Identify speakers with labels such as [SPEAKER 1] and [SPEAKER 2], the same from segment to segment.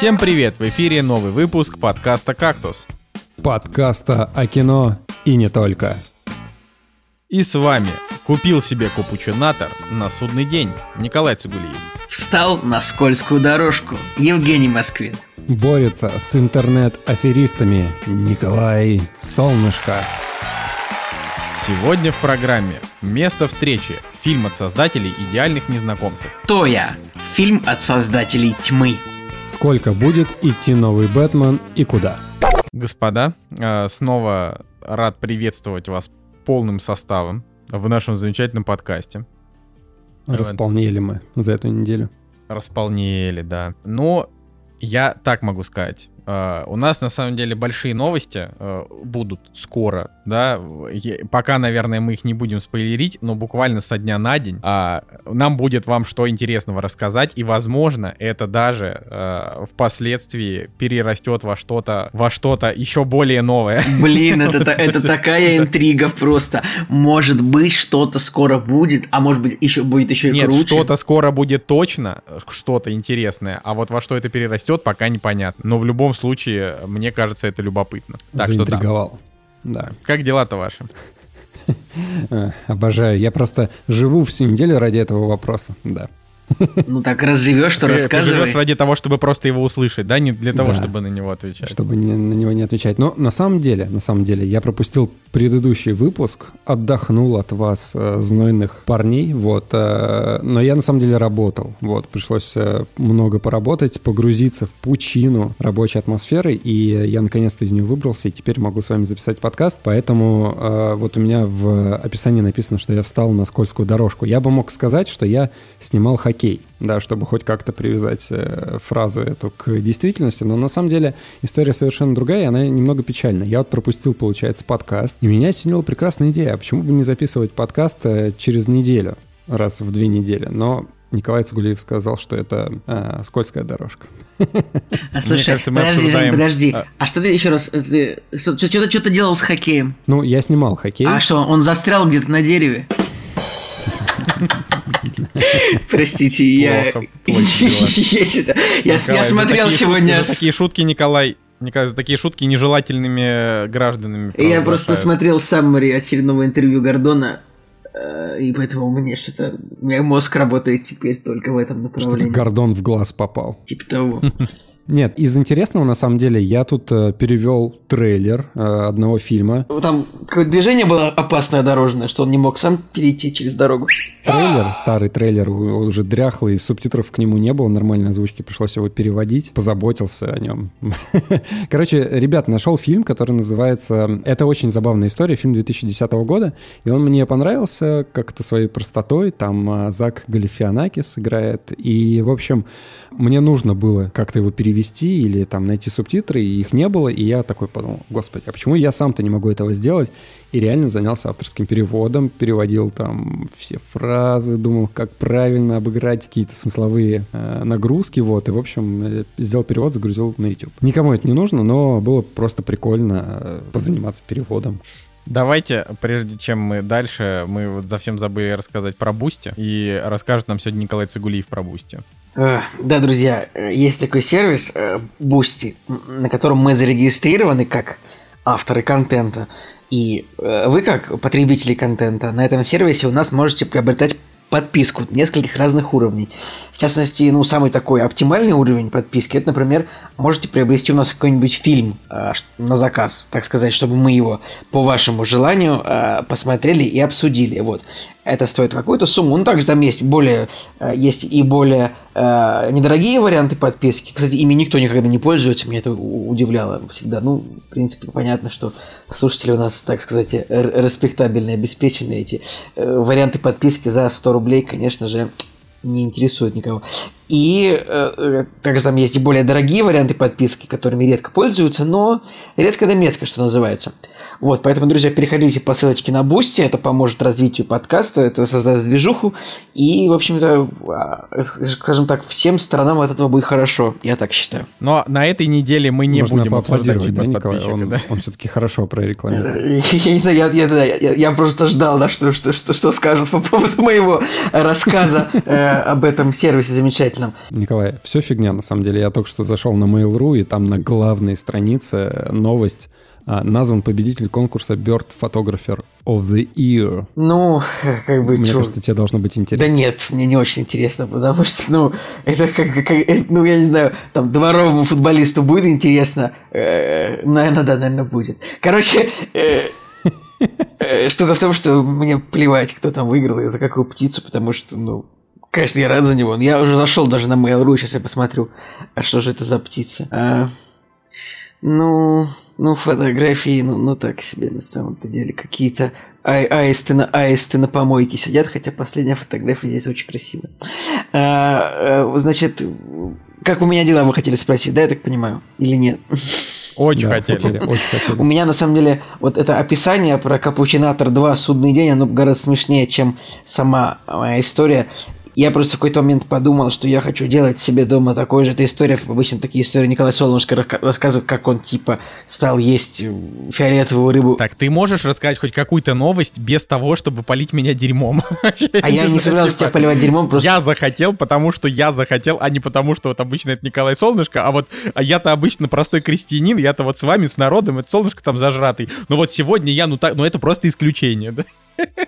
[SPEAKER 1] Всем привет! В эфире новый выпуск подкаста «Кактус».
[SPEAKER 2] Подкаста о кино и не только.
[SPEAKER 1] И с вами купил себе капучинатор на судный день Николай Цугулиев.
[SPEAKER 3] Встал на скользкую дорожку Евгений Москвин.
[SPEAKER 2] Борется с интернет-аферистами Николай Солнышко.
[SPEAKER 1] Сегодня в программе «Место встречи» фильм от создателей «Идеальных незнакомцев».
[SPEAKER 3] То я. Фильм от создателей «Тьмы».
[SPEAKER 2] Сколько будет идти новый Бэтмен и куда?
[SPEAKER 1] Господа, э, снова рад приветствовать вас полным составом в нашем замечательном подкасте.
[SPEAKER 2] Располнели мы за эту неделю.
[SPEAKER 1] Располнели, да. Но я так могу сказать. Uh, у нас на самом деле большие новости uh, будут скоро, да. Я, пока, наверное, мы их не будем спойлерить, но буквально со дня на день uh, нам будет вам что интересного рассказать, и, возможно, это даже впоследствии перерастет во что-то, во что-то еще более новое.
[SPEAKER 3] Блин, это, это такая интрига просто. Может быть, что-то скоро будет, а может быть, еще будет еще и
[SPEAKER 1] Нет,
[SPEAKER 3] круче.
[SPEAKER 1] что-то скоро будет точно, что-то интересное, а вот во что это перерастет, пока непонятно. Но в любом случае, мне кажется, это любопытно.
[SPEAKER 2] Так что да. да.
[SPEAKER 1] Как дела-то ваши?
[SPEAKER 2] Обожаю. Я просто живу всю неделю ради этого вопроса. Да.
[SPEAKER 3] Ну так разживешь, что рассказывай.
[SPEAKER 1] Ты живешь ради того, чтобы просто его услышать, да? Не для того, да. чтобы на него отвечать.
[SPEAKER 2] Чтобы не, на него не отвечать. Но на самом деле, на самом деле, я пропустил предыдущий выпуск, отдохнул от вас, э, знойных парней, вот. Э, но я на самом деле работал, вот. Пришлось э, много поработать, погрузиться в пучину рабочей атмосферы, и я наконец-то из нее выбрался, и теперь могу с вами записать подкаст. Поэтому э, вот у меня в описании написано, что я встал на скользкую дорожку. Я бы мог сказать, что я снимал хоккей окей, да, чтобы хоть как-то привязать э, фразу эту к действительности, но на самом деле история совершенно другая, и она немного печальна. Я вот пропустил, получается, подкаст, и меня осенила прекрасная идея, а почему бы не записывать подкаст э, через неделю, раз в две недели, но Николай Цугулиев сказал, что это э, скользкая дорожка.
[SPEAKER 3] А, слушай, кажется, подожди, обсуждаем... Жень, подожди. А... а что ты еще раз? Ты что-то что делал с хоккеем?
[SPEAKER 2] Ну, я снимал хоккей.
[SPEAKER 3] А что, он застрял где-то на дереве? Простите, я... Я смотрел сегодня...
[SPEAKER 1] такие шутки, Николай, Николай, за такие шутки нежелательными гражданами.
[SPEAKER 3] Я просто смотрел саммари очередного интервью Гордона, э, и поэтому у меня что-то... У меня мозг работает теперь только в этом направлении.
[SPEAKER 2] Что-то Гордон в глаз попал.
[SPEAKER 3] Типа того.
[SPEAKER 2] Нет, из интересного, на самом деле, я тут э, перевел трейлер э, одного фильма.
[SPEAKER 3] Там движение было опасное дорожное, что он не мог сам перейти через дорогу.
[SPEAKER 2] Трейлер, старый трейлер, уже дряхлый, субтитров к нему не было, нормальной озвучки, пришлось его переводить, позаботился о нем. Короче, ребят, нашел фильм, который называется «Это очень забавная история», фильм 2010 года, и он мне понравился как-то своей простотой, там э, Зак Галифианакис играет, и, в общем, мне нужно было как-то его перевести или там найти субтитры, и их не было, и я такой подумал, господи, а почему я сам-то не могу этого сделать? И реально занялся авторским переводом, переводил там все фразы, думал, как правильно обыграть какие-то смысловые э, нагрузки, вот, и, в общем, э, сделал перевод, загрузил на YouTube. Никому это не нужно, но было просто прикольно э, позаниматься переводом.
[SPEAKER 1] Давайте, прежде чем мы дальше, мы вот совсем забыли рассказать про Boosty, и расскажет нам сегодня Николай Цигулиев про Boosty.
[SPEAKER 3] Да, друзья, есть такой сервис Boosty, на котором мы зарегистрированы как авторы контента. И вы, как потребители контента, на этом сервисе у нас можете приобретать подписку нескольких разных уровней. В частности, ну, самый такой оптимальный уровень подписки, это, например, можете приобрести у нас какой-нибудь фильм э, на заказ, так сказать, чтобы мы его по вашему желанию э, посмотрели и обсудили. Вот. Это стоит какую-то сумму. Ну, также там есть более, э, есть и более э, недорогие варианты подписки. Кстати, ими никто никогда не пользуется, меня это удивляло всегда. Ну, в принципе, понятно, что слушатели у нас, так сказать, респектабельные, обеспеченные. Эти э, варианты подписки за 100 рублей, конечно же, не интересует никого. И э, э, также там есть и более дорогие варианты подписки, которыми редко пользуются, но редко да метко, что называется. Вот, поэтому, друзья, переходите по ссылочке на Boosty, это поможет развитию подкаста, это создаст движуху, и, в общем-то, а, скажем так, всем сторонам от этого будет хорошо, я так считаю.
[SPEAKER 1] Но на этой неделе мы не
[SPEAKER 2] Можно
[SPEAKER 1] будем обсуждать
[SPEAKER 2] да, Николай? Он,
[SPEAKER 1] да?
[SPEAKER 2] он все-таки хорошо прорекламировал.
[SPEAKER 3] Я не знаю, я, я, я, я просто ждал, да, что, что, что, что скажут по поводу моего рассказа э, об этом сервисе замечательном.
[SPEAKER 2] Николай, все фигня, на самом деле. Я только что зашел на Mail.ru, и там на главной странице новость а, назван победитель конкурса Bird Photographer of the Year.
[SPEAKER 3] Ну, как бы...
[SPEAKER 2] Мне
[SPEAKER 3] чё?
[SPEAKER 2] кажется, тебе должно быть интересно.
[SPEAKER 3] Да нет, мне не очень интересно, потому что, ну, это как, как это, ну, я не знаю, там, дворовому футболисту будет интересно? Э, наверное, да, наверное, будет. Короче, э, э, штука в том, что мне плевать, кто там выиграл и за какую птицу, потому что, ну, конечно, я рад за него. Я уже зашел даже на Mail.ru, сейчас я посмотрю, а что же это за птица. А, ну, ну, фотографии, ну, ну так себе на самом-то деле. Какие-то ай аисты, на, аисты на помойке сидят, хотя последняя фотография здесь очень красивая. А, а, значит, как у меня дела, вы хотели спросить, да, я так понимаю? Или нет?
[SPEAKER 1] Очень
[SPEAKER 2] Да,
[SPEAKER 1] хотели.
[SPEAKER 2] хотели, очень
[SPEAKER 3] У
[SPEAKER 2] хотели.
[SPEAKER 3] меня, на самом деле, вот это описание про Капучинатор 2 «Судный день», оно гораздо смешнее, чем сама моя история. Я просто в какой-то момент подумал, что я хочу делать себе дома такой же. Это история, обычно такие истории Николай Солнышко рассказывает, как он, типа, стал есть э, фиолетовую рыбу.
[SPEAKER 1] Так, ты можешь рассказать хоть какую-то новость без того, чтобы полить меня дерьмом?
[SPEAKER 3] А я не собирался тебя поливать дерьмом, просто...
[SPEAKER 1] Я захотел, потому что я захотел, а не потому, что вот обычно это Николай Солнышко, а вот а я-то обычно простой крестьянин, я-то вот с вами, с народом, это Солнышко там зажратый. Но вот сегодня я, ну так, ну это просто исключение, да?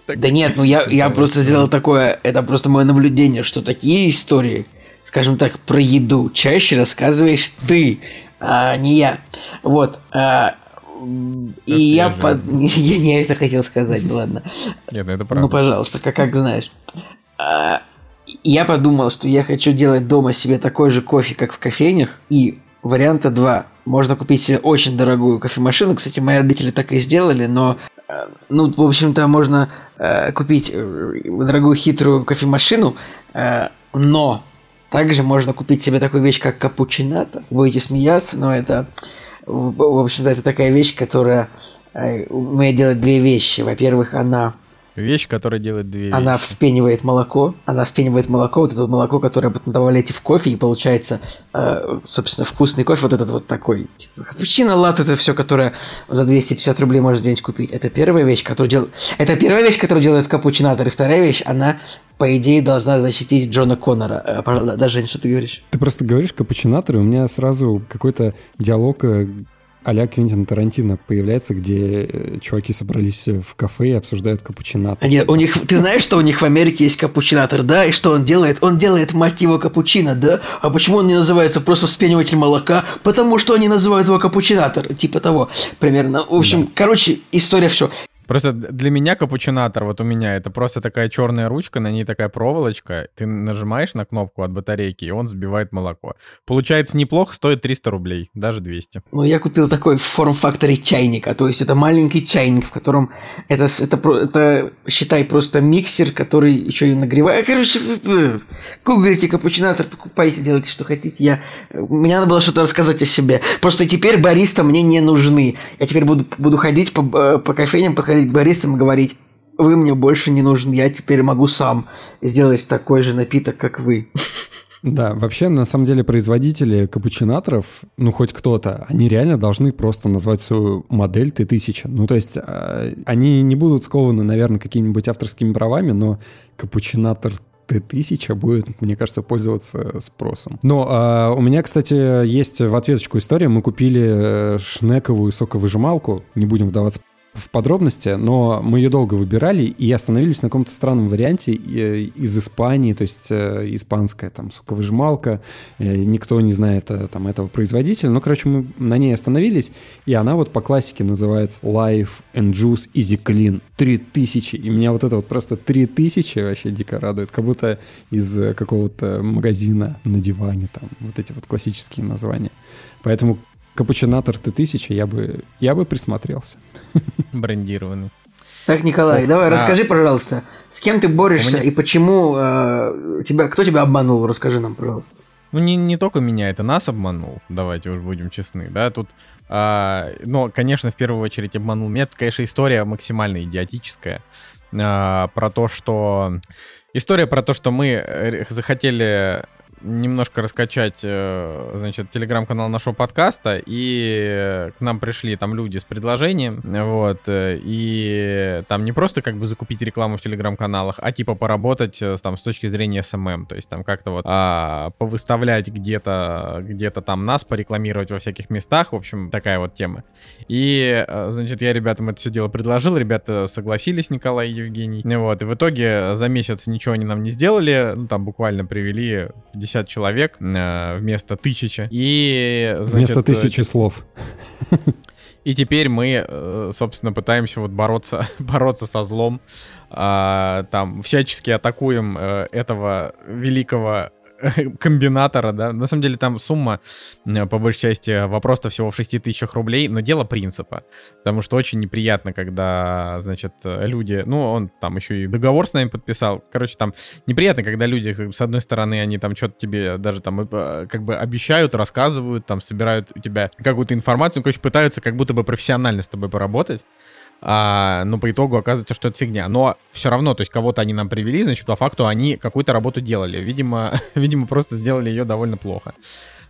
[SPEAKER 3] Да нет, ну я, я просто сделал такое, это просто мое наблюдение, что такие истории, скажем так, про еду чаще рассказываешь ты, а не я. Вот. а, и я, под... я не это хотел сказать, ну ладно.
[SPEAKER 1] Нет, ну это
[SPEAKER 3] Ну,
[SPEAKER 1] правда.
[SPEAKER 3] пожалуйста, как, как знаешь. А, Я подумал, что я хочу делать дома себе такой же кофе, как в кофейнях. И варианта два. Можно купить себе очень дорогую кофемашину. Кстати, мои родители так и сделали, но ну, в общем-то, можно э, купить э, дорогую хитрую кофемашину, э, но также можно купить себе такую вещь, как капучинато. Будете смеяться, но это, в общем-то, это такая вещь, которая э, умеет делать две вещи. Во-первых, она
[SPEAKER 1] Вещь, которая делает две
[SPEAKER 3] она
[SPEAKER 1] вещи.
[SPEAKER 3] вспенивает молоко, она вспенивает молоко, вот это молоко, которое потом добавляете в кофе, и получается, э, собственно, вкусный кофе, вот этот вот такой, типа, капучино, латте, это все, которое за 250 рублей можно где-нибудь купить. Это первая вещь, которую делает... Это первая вещь, которую делает капучинатор, и вторая вещь, она, по идее, должна защитить Джона Коннора. Э, да, Жень, что ты говоришь?
[SPEAKER 2] Ты просто говоришь капучинатор, и у меня сразу какой-то диалог э, а-ля Квентин Тарантино появляется, где э, чуваки собрались в кафе и обсуждают капучинатор.
[SPEAKER 3] А Нет, у них, ты знаешь, что у них в Америке есть капучинатор, да? И что он делает? Он делает, его, капучино, да? А почему он не называется просто вспениватель молока? Потому что они называют его капучинатор, типа того, примерно. В общем, короче, история все.
[SPEAKER 1] Просто для меня капучинатор, вот у меня, это просто такая черная ручка, на ней такая проволочка, ты нажимаешь на кнопку от батарейки, и он сбивает молоко. Получается неплохо, стоит 300 рублей, даже 200.
[SPEAKER 3] Ну, я купил такой в форм-факторе чайника, то есть это маленький чайник, в котором это, это, это считай, просто миксер, который еще и нагревает. Короче, гуглите капучинатор, покупайте, делайте, что хотите. Я, мне надо было что-то рассказать о себе. Просто теперь бариста мне не нужны. Я теперь буду, буду ходить по, э, по кофейням, подходить к баристам и говорить, вы мне больше не нужны, я теперь могу сам сделать такой же напиток, как вы.
[SPEAKER 2] Да, вообще, на самом деле, производители капучинаторов, ну, хоть кто-то, они реально должны просто назвать свою модель Т-1000. Ну, то есть, э, они не будут скованы, наверное, какими-нибудь авторскими правами, но капучинатор Т-1000 будет, мне кажется, пользоваться спросом. Но а, у меня, кстати, есть в ответочку история. Мы купили э, шнековую соковыжималку, не будем вдаваться в подробности, но мы ее долго выбирали и остановились на каком-то странном варианте э, из Испании, то есть э, испанская там соковыжималка, э, никто не знает там этого производителя, но, короче, мы на ней остановились, и она вот по классике называется Life and Juice Easy Clean. 3000, и меня вот это вот просто 3000 вообще дико радует, как будто из какого-то магазина на диване там, вот эти вот классические названия. Поэтому капучинатор Т-1000 я бы, я бы присмотрелся.
[SPEAKER 1] Брендированный.
[SPEAKER 3] Так, Николай,
[SPEAKER 1] Ох,
[SPEAKER 3] давай,
[SPEAKER 1] да.
[SPEAKER 3] расскажи, пожалуйста, с кем ты борешься
[SPEAKER 1] меня-
[SPEAKER 3] и почему э, тебя, кто тебя обманул? Расскажи нам, пожалуйста.
[SPEAKER 1] Ну, не, не только меня, это нас обманул, давайте уж будем честны, да, тут А, но, конечно, в первую очередь обманул меня. Это, конечно, история максимально идиотическая. А, про то, что... История про то, что мы э, захотели немножко раскачать, э, значит, телеграм-канал нашего подкаста, и к нам пришли там люди с предложением, вот, э, и там не просто как бы закупить рекламу в телеграм-каналах, а типа поработать э, там с точки зрения SMM, то есть там как-то вот а, повыставлять где-то, где-то там нас, порекламировать во всяких местах, в общем, такая вот тема. И, значит, я ребятам это все дело предложил, ребята согласились, Николай и Евгений, вот, и в итоге за месяц ничего они нам не сделали, ну, там буквально привели 50 50 человек э, вместо тысячи. И,
[SPEAKER 2] значит, вместо тысячи слов.
[SPEAKER 1] И теперь мы, э, собственно, пытаемся вот бороться, бороться со злом, а, там всячески атакуем э, этого великого комбинатора, да. На самом деле там сумма, э, по большей части, вопрос-то всего в 6 тысячах рублей, но дело принципа. Потому что очень неприятно, когда, значит, люди... Ну, он там еще и договор с нами подписал. Короче, там неприятно, когда люди, с одной стороны, они там что-то тебе даже там э, как бы обещают, рассказывают, там собирают у тебя какую-то информацию, ну, короче, пытаются как будто бы профессионально с тобой поработать а, но по итогу оказывается, что это фигня. Но все равно, то есть кого-то они нам привели, значит, по факту они какую-то работу делали. Видимо, видимо, просто сделали ее довольно плохо.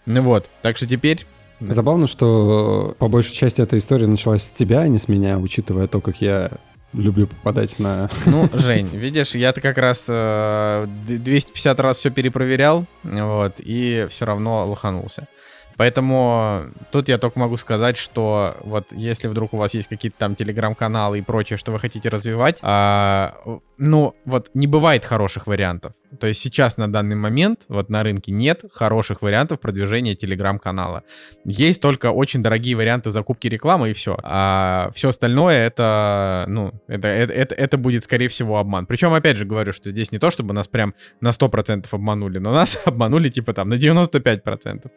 [SPEAKER 1] Ну вот, так что теперь
[SPEAKER 2] Забавно, что по большей части эта история началась с тебя, а не с меня, учитывая то, как я люблю попадать на...
[SPEAKER 1] Ну, Жень, видишь, я-то как раз э, 250 раз все перепроверял, вот, и все равно лоханулся. Поэтому тут я только могу сказать, что вот если вдруг у вас есть какие-то там телеграм-каналы и прочее, что вы хотите развивать, а, ну вот не бывает хороших вариантов. То есть сейчас на данный момент вот на рынке нет хороших вариантов продвижения телеграм-канала. Есть только очень дорогие варианты закупки рекламы и все. А все остальное это, ну, это, это, это, это будет скорее всего обман. Причем опять же говорю, что здесь не то, чтобы нас прям на 100% обманули, но нас обманули типа там на 95%.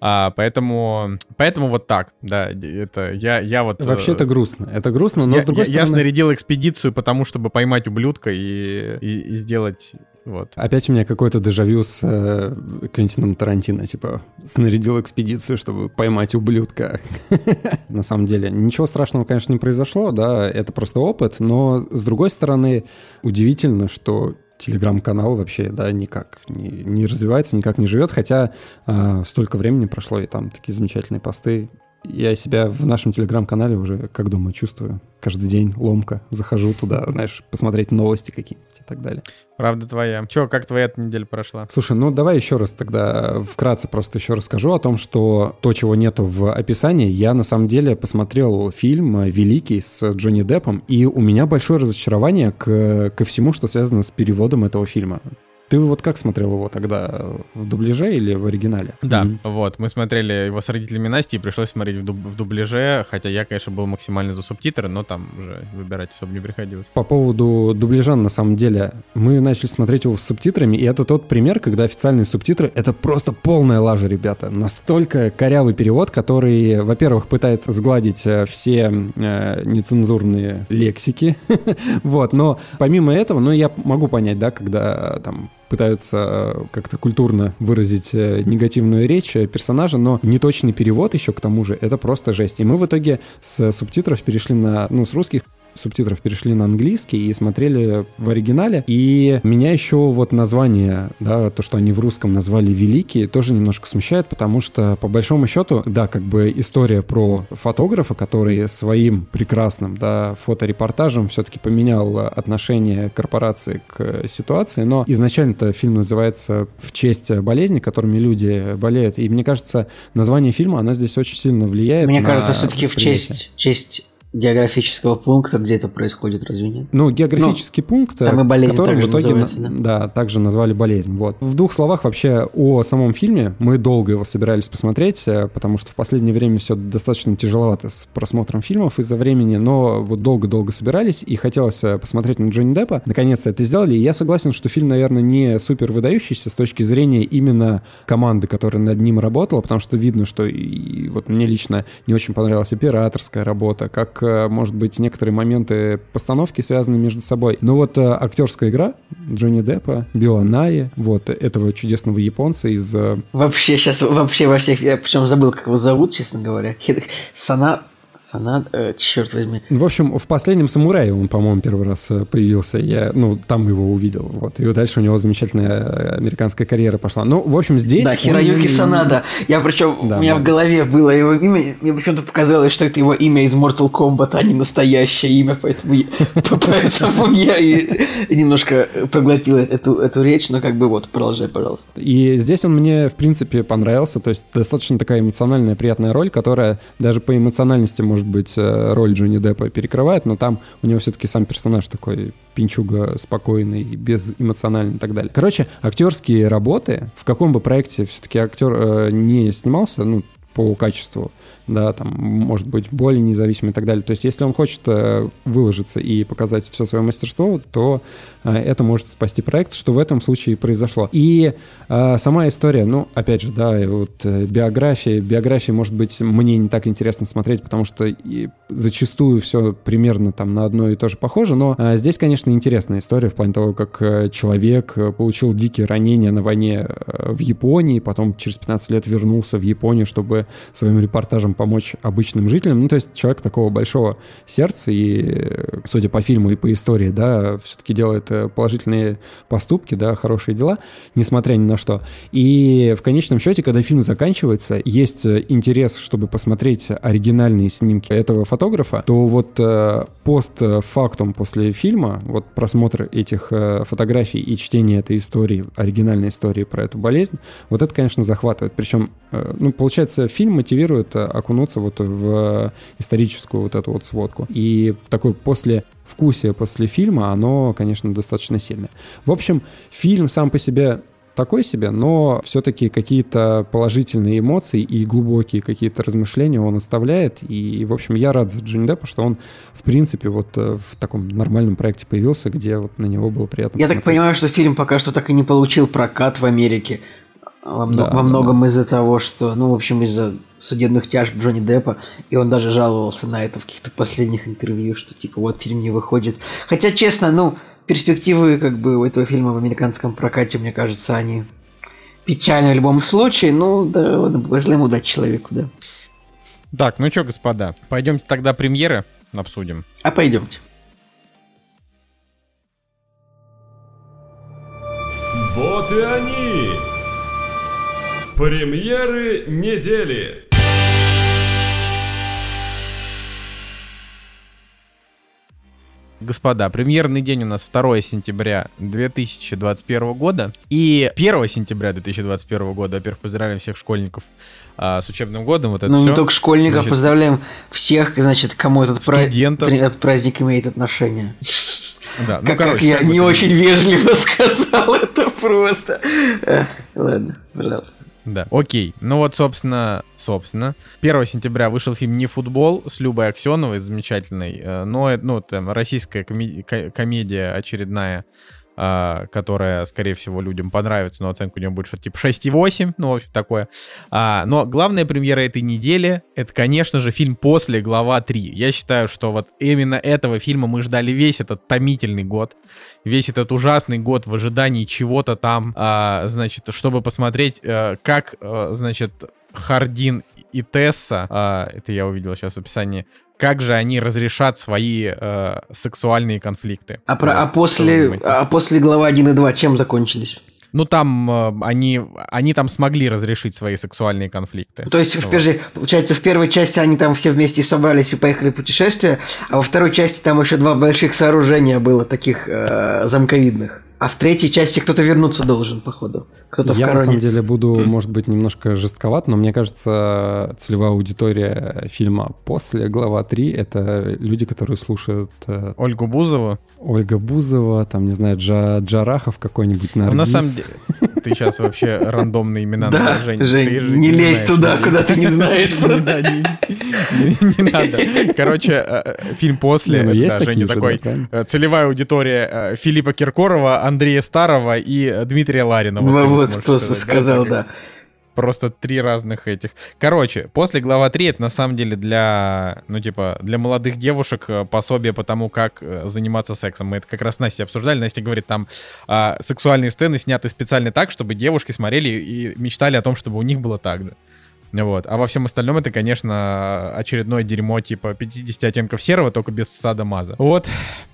[SPEAKER 1] А, поэтому, поэтому вот так, да, это я, я вот...
[SPEAKER 2] Вообще это грустно, это грустно, но
[SPEAKER 1] я,
[SPEAKER 2] с другой
[SPEAKER 1] я,
[SPEAKER 2] стороны...
[SPEAKER 1] Я снарядил экспедицию потому, чтобы поймать ублюдка и, и, и сделать вот.
[SPEAKER 2] Опять у меня какой-то дежавю с э, Квентином Тарантино, типа, снарядил экспедицию, чтобы поймать ублюдка. На самом деле, ничего страшного, конечно, не произошло, да, это просто опыт, но, с другой стороны, удивительно, что телеграм-канал вообще, да, никак не, не развивается, никак не живет, хотя э, столько времени прошло, и там такие замечательные посты. Я себя в нашем телеграм-канале уже, как думаю, чувствую. Каждый день ломка. Захожу туда, знаешь, посмотреть новости какие-нибудь и так далее.
[SPEAKER 1] Правда твоя. Че, как твоя эта неделя прошла?
[SPEAKER 2] Слушай, ну давай еще раз тогда вкратце просто еще расскажу о том, что то, чего нету в описании, я на самом деле посмотрел фильм «Великий» с Джонни Деппом, и у меня большое разочарование к, ко всему, что связано с переводом этого фильма. Ты вот как смотрел его тогда? В дубляже или в оригинале?
[SPEAKER 1] Да, mm-hmm. вот. Мы смотрели его с родителями Насти, и пришлось смотреть в, дуб- в дубляже, хотя я, конечно, был максимально за субтитры, но там уже выбирать особо не приходилось.
[SPEAKER 2] По поводу дубляжа, на самом деле, мы начали смотреть его с субтитрами, и это тот пример, когда официальные субтитры — это просто полная лажа, ребята. Настолько корявый перевод, который, во-первых, пытается сгладить э, все э, нецензурные лексики, вот, но помимо этого, ну, я могу понять, да, когда там пытаются э, как-то культурно выразить э, негативную речь э, персонажа, но неточный перевод еще к тому же, это просто жесть. И мы в итоге с субтитров перешли на, ну, с русских субтитров перешли на английский и смотрели в оригинале. И меня еще вот название, да, то, что они в русском назвали «Великие», тоже немножко смущает, потому что, по большому счету, да, как бы история про фотографа, который своим прекрасным, да, фоторепортажем все-таки поменял отношение корпорации к ситуации, но изначально-то фильм называется в честь болезни, которыми люди болеют, и мне кажется, название фильма, оно здесь очень сильно влияет
[SPEAKER 3] Мне кажется, все-таки в честь, честь географического пункта, где это происходит, разве нет?
[SPEAKER 2] Ну, географический ну, пункт,
[SPEAKER 3] там и болезнь
[SPEAKER 2] который
[SPEAKER 3] в
[SPEAKER 2] итоге
[SPEAKER 3] да?
[SPEAKER 2] да, также назвали болезнь. Вот. В двух словах вообще о самом фильме. Мы долго его собирались посмотреть, э, потому что в последнее время все достаточно тяжеловато с просмотром фильмов из-за времени, но вот долго-долго собирались, и хотелось э, посмотреть на Джонни Деппа. Наконец-то это сделали, и я согласен, что фильм, наверное, не супер выдающийся с точки зрения именно команды, которая над ним работала, потому что видно, что и вот мне лично не очень понравилась операторская работа, как Э, может быть, некоторые моменты постановки связаны между собой. Но вот э, актерская игра Джонни Деппа, Билла Найи, вот этого чудесного японца из... э,
[SPEAKER 3] Вообще сейчас, вообще во всех... Я причем забыл, как его зовут, честно говоря. Сана... Сана... Э, черт возьми.
[SPEAKER 2] В общем, в последнем самурае он, по-моему, первый раз э, появился. Я, ну, там его увидел. Вот. И дальше у него замечательная э, американская карьера пошла. Ну, в общем, здесь.
[SPEAKER 3] Да,
[SPEAKER 2] он-
[SPEAKER 3] Хироюки Санада. Я причем,
[SPEAKER 2] Да,
[SPEAKER 3] у меня в
[SPEAKER 2] молодец.
[SPEAKER 3] голове было его имя, мне почему-то показалось, что это его имя из Mortal Kombat, а не настоящее имя, поэтому я, поэтому я и немножко проглотил эту, эту речь, но как бы вот, продолжай, пожалуйста.
[SPEAKER 2] И здесь он мне, в принципе, понравился. То есть достаточно такая эмоциональная, приятная роль, которая даже по эмоциональности, может быть, э, роль Джонни Деппа перекрывает, но там у него все-таки сам персонаж такой пинчуга спокойный, безэмоциональный и так далее. Короче, актерские работы, в каком бы проекте все-таки актер э, не снимался, ну, по качеству, да, там, может быть, более независимый и так далее. То есть, если он хочет э, выложиться и показать все свое мастерство, то э, это может спасти проект, что в этом случае произошло. И э, сама история, ну, опять же, да, вот биография, биографии, может быть, мне не так интересно смотреть, потому что зачастую все примерно там на одно и то же похоже, но э, здесь, конечно, интересная история в плане того, как э, человек э, получил дикие ранения на войне э, в Японии, потом через 15 лет вернулся в Японию, чтобы своим репортажем помочь обычным жителям. Ну, то есть человек такого большого сердца и, судя по фильму и по истории, да, все-таки делает положительные поступки, да, хорошие дела, несмотря ни на что. И в конечном счете, когда фильм заканчивается, есть интерес, чтобы посмотреть оригинальные снимки этого фотографа, то вот э, постфактум после фильма, вот просмотр этих э, фотографий и чтение этой истории, оригинальной истории про эту болезнь, вот это, конечно, захватывает. Причем, э, ну, получается, фильм мотивирует э, окунуться вот в историческую вот эту вот сводку. И такой после вкусие после фильма, оно, конечно, достаточно сильное. В общем, фильм сам по себе такой себе, но все-таки какие-то положительные эмоции и глубокие какие-то размышления он оставляет. И, в общем, я рад за Джонни Деппа, что он, в принципе, вот э, в таком нормальном проекте появился, где вот на него было приятно
[SPEAKER 3] Я так
[SPEAKER 2] посмотреть.
[SPEAKER 3] понимаю, что фильм пока что так и не получил прокат в Америке. Во, мно-
[SPEAKER 2] Да,
[SPEAKER 3] во
[SPEAKER 2] да,
[SPEAKER 3] многом из-за того, что, ну, в общем, из-за судебных тяжб Джонни Деппа, и он даже жаловался на это в каких-то последних интервью, что типа вот фильм не выходит. Хотя, честно, ну, перспективы как бы у этого фильма в американском прокате, мне кажется, они печальны в любом случае. Ну, да, пожелаем удачи человеку, да.
[SPEAKER 1] Так, ну что, господа, пойдемте тогда премьеры обсудим.
[SPEAKER 3] А пойдемте.
[SPEAKER 4] Вот и они! Премьеры недели!
[SPEAKER 1] Господа, премьерный день у нас 2 сентября 2021 года. И 1 сентября 2021 года, во-первых, поздравляем всех школьников а, с учебным годом. Вот это
[SPEAKER 3] ну,
[SPEAKER 1] всё.
[SPEAKER 3] не только школьников,
[SPEAKER 1] Значит,
[SPEAKER 3] поздравляем всех, значит, кому этот, пра-
[SPEAKER 1] Студентов.
[SPEAKER 3] при- этот праздник имеет отношение.
[SPEAKER 1] Да, ну,
[SPEAKER 3] как, как
[SPEAKER 1] короче,
[SPEAKER 3] я
[SPEAKER 1] как
[SPEAKER 3] не очень вежливо сказал это просто. Ладно, пожалуйста.
[SPEAKER 1] Да, окей. Ну вот, собственно, собственно, 1 сентября вышел фильм «Не футбол» с Любой Аксеновой, замечательной. э, Но, ну, там, российская коме- ко- комедия очередная, а, которая, скорее всего, людям понравится, но оценка у нее будет что-то типа 6,8, ну, в общем, такое. А, но главная премьера этой недели — это, конечно же, фильм «После. Глава 3». Я считаю, что вот именно этого фильма мы ждали весь этот томительный год, весь этот ужасный год в ожидании чего-то там, а, значит, чтобы посмотреть, э, как, э, значит, Хардин и Тесса, а, это я увидел сейчас в описании, как же они разрешат свои э, сексуальные конфликты.
[SPEAKER 3] А, про,
[SPEAKER 1] Вот,
[SPEAKER 3] а, после, а после главы 1 и 2 чем закончились?
[SPEAKER 1] Ну, там э, они, они там смогли разрешить свои сексуальные конфликты.
[SPEAKER 3] То есть,
[SPEAKER 1] Вот.
[SPEAKER 3] подожди, получается, в первой части они там все вместе собрались и поехали в путешествие, а во второй части там еще два больших сооружения было, таких э, замковидных. А в третьей части кто-то вернуться должен, походу. Кто-то в
[SPEAKER 2] Я на
[SPEAKER 3] короне.
[SPEAKER 2] самом деле буду, может быть, немножко жестковат, но мне кажется, целевая аудитория фильма после глава 3 это люди, которые слушают э,
[SPEAKER 1] Ольгу Бузову.
[SPEAKER 2] Ольга Бузова, там, не знаю, Джа, Джарахов какой-нибудь,
[SPEAKER 1] Ну,
[SPEAKER 2] Наргиз.
[SPEAKER 1] на самом деле, ты сейчас вообще рандомные имена
[SPEAKER 3] Да,
[SPEAKER 1] называешь, Жень.
[SPEAKER 3] Не лезь туда, куда ты не знаешь просто.
[SPEAKER 1] Не надо. Короче, э, э, фильм «После»,
[SPEAKER 2] ну
[SPEAKER 1] да, Женя такой, целевая аудитория Филиппа Киркорова, Андрея Старова и Дмитрия Ларина.
[SPEAKER 3] Вот,
[SPEAKER 1] ты
[SPEAKER 3] вот просто
[SPEAKER 1] сказать,
[SPEAKER 3] сказал,
[SPEAKER 1] так?
[SPEAKER 3] да.
[SPEAKER 1] Просто три разных этих. Короче, после глава 3 это на самом деле для, ну, типа, для молодых девушек э, пособие по тому, как э, заниматься сексом. Мы это как раз с Настей обсуждали. Настя говорит, там а, сексуальные сцены сняты специально так, чтобы девушки смотрели и мечтали о том, чтобы у них было так же. Вот. А во всем остальном это, конечно, очередное дерьмо типа 50 оттенков серого, только без сада маза. Вот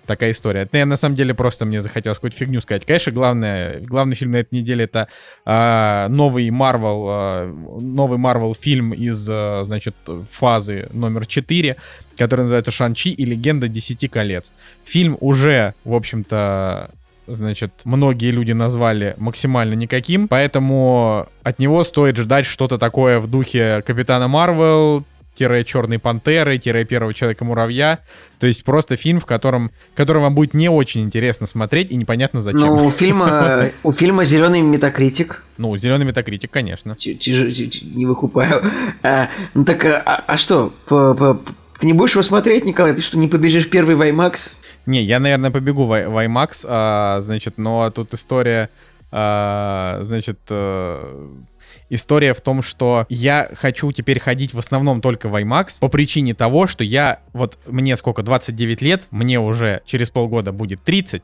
[SPEAKER 1] такая история. Это я на самом деле просто мне захотелось какую-то фигню сказать. Конечно, главное, главный фильм на этой неделе это а, новый Marvel, а, новый Marvel фильм из, а, значит, фазы номер 4, который называется Шанчи и Легенда Десяти колец. Фильм уже, в общем-то, значит, многие люди назвали максимально никаким, поэтому от него стоит ждать что-то такое в духе Капитана Марвел, тире Черной Пантеры, тире Первого Человека-муравья. То есть просто фильм, в котором, который вам будет не очень интересно смотреть и непонятно зачем.
[SPEAKER 3] Ну, у фильма, у фильма зеленый метакритик.
[SPEAKER 1] Ну, зеленый метакритик, конечно.
[SPEAKER 3] Не выкупаю. А, ну так, а, а что, ты не будешь его смотреть, Николай? Ты что, не побежишь первый в IMAX?
[SPEAKER 1] Не, я, наверное, побегу в, в IMAX, а, значит, но тут история, а, значит, а, история в том, что я хочу теперь ходить в основном только в IMAX по причине того, что я, вот мне сколько, 29 лет, мне уже через полгода будет 30,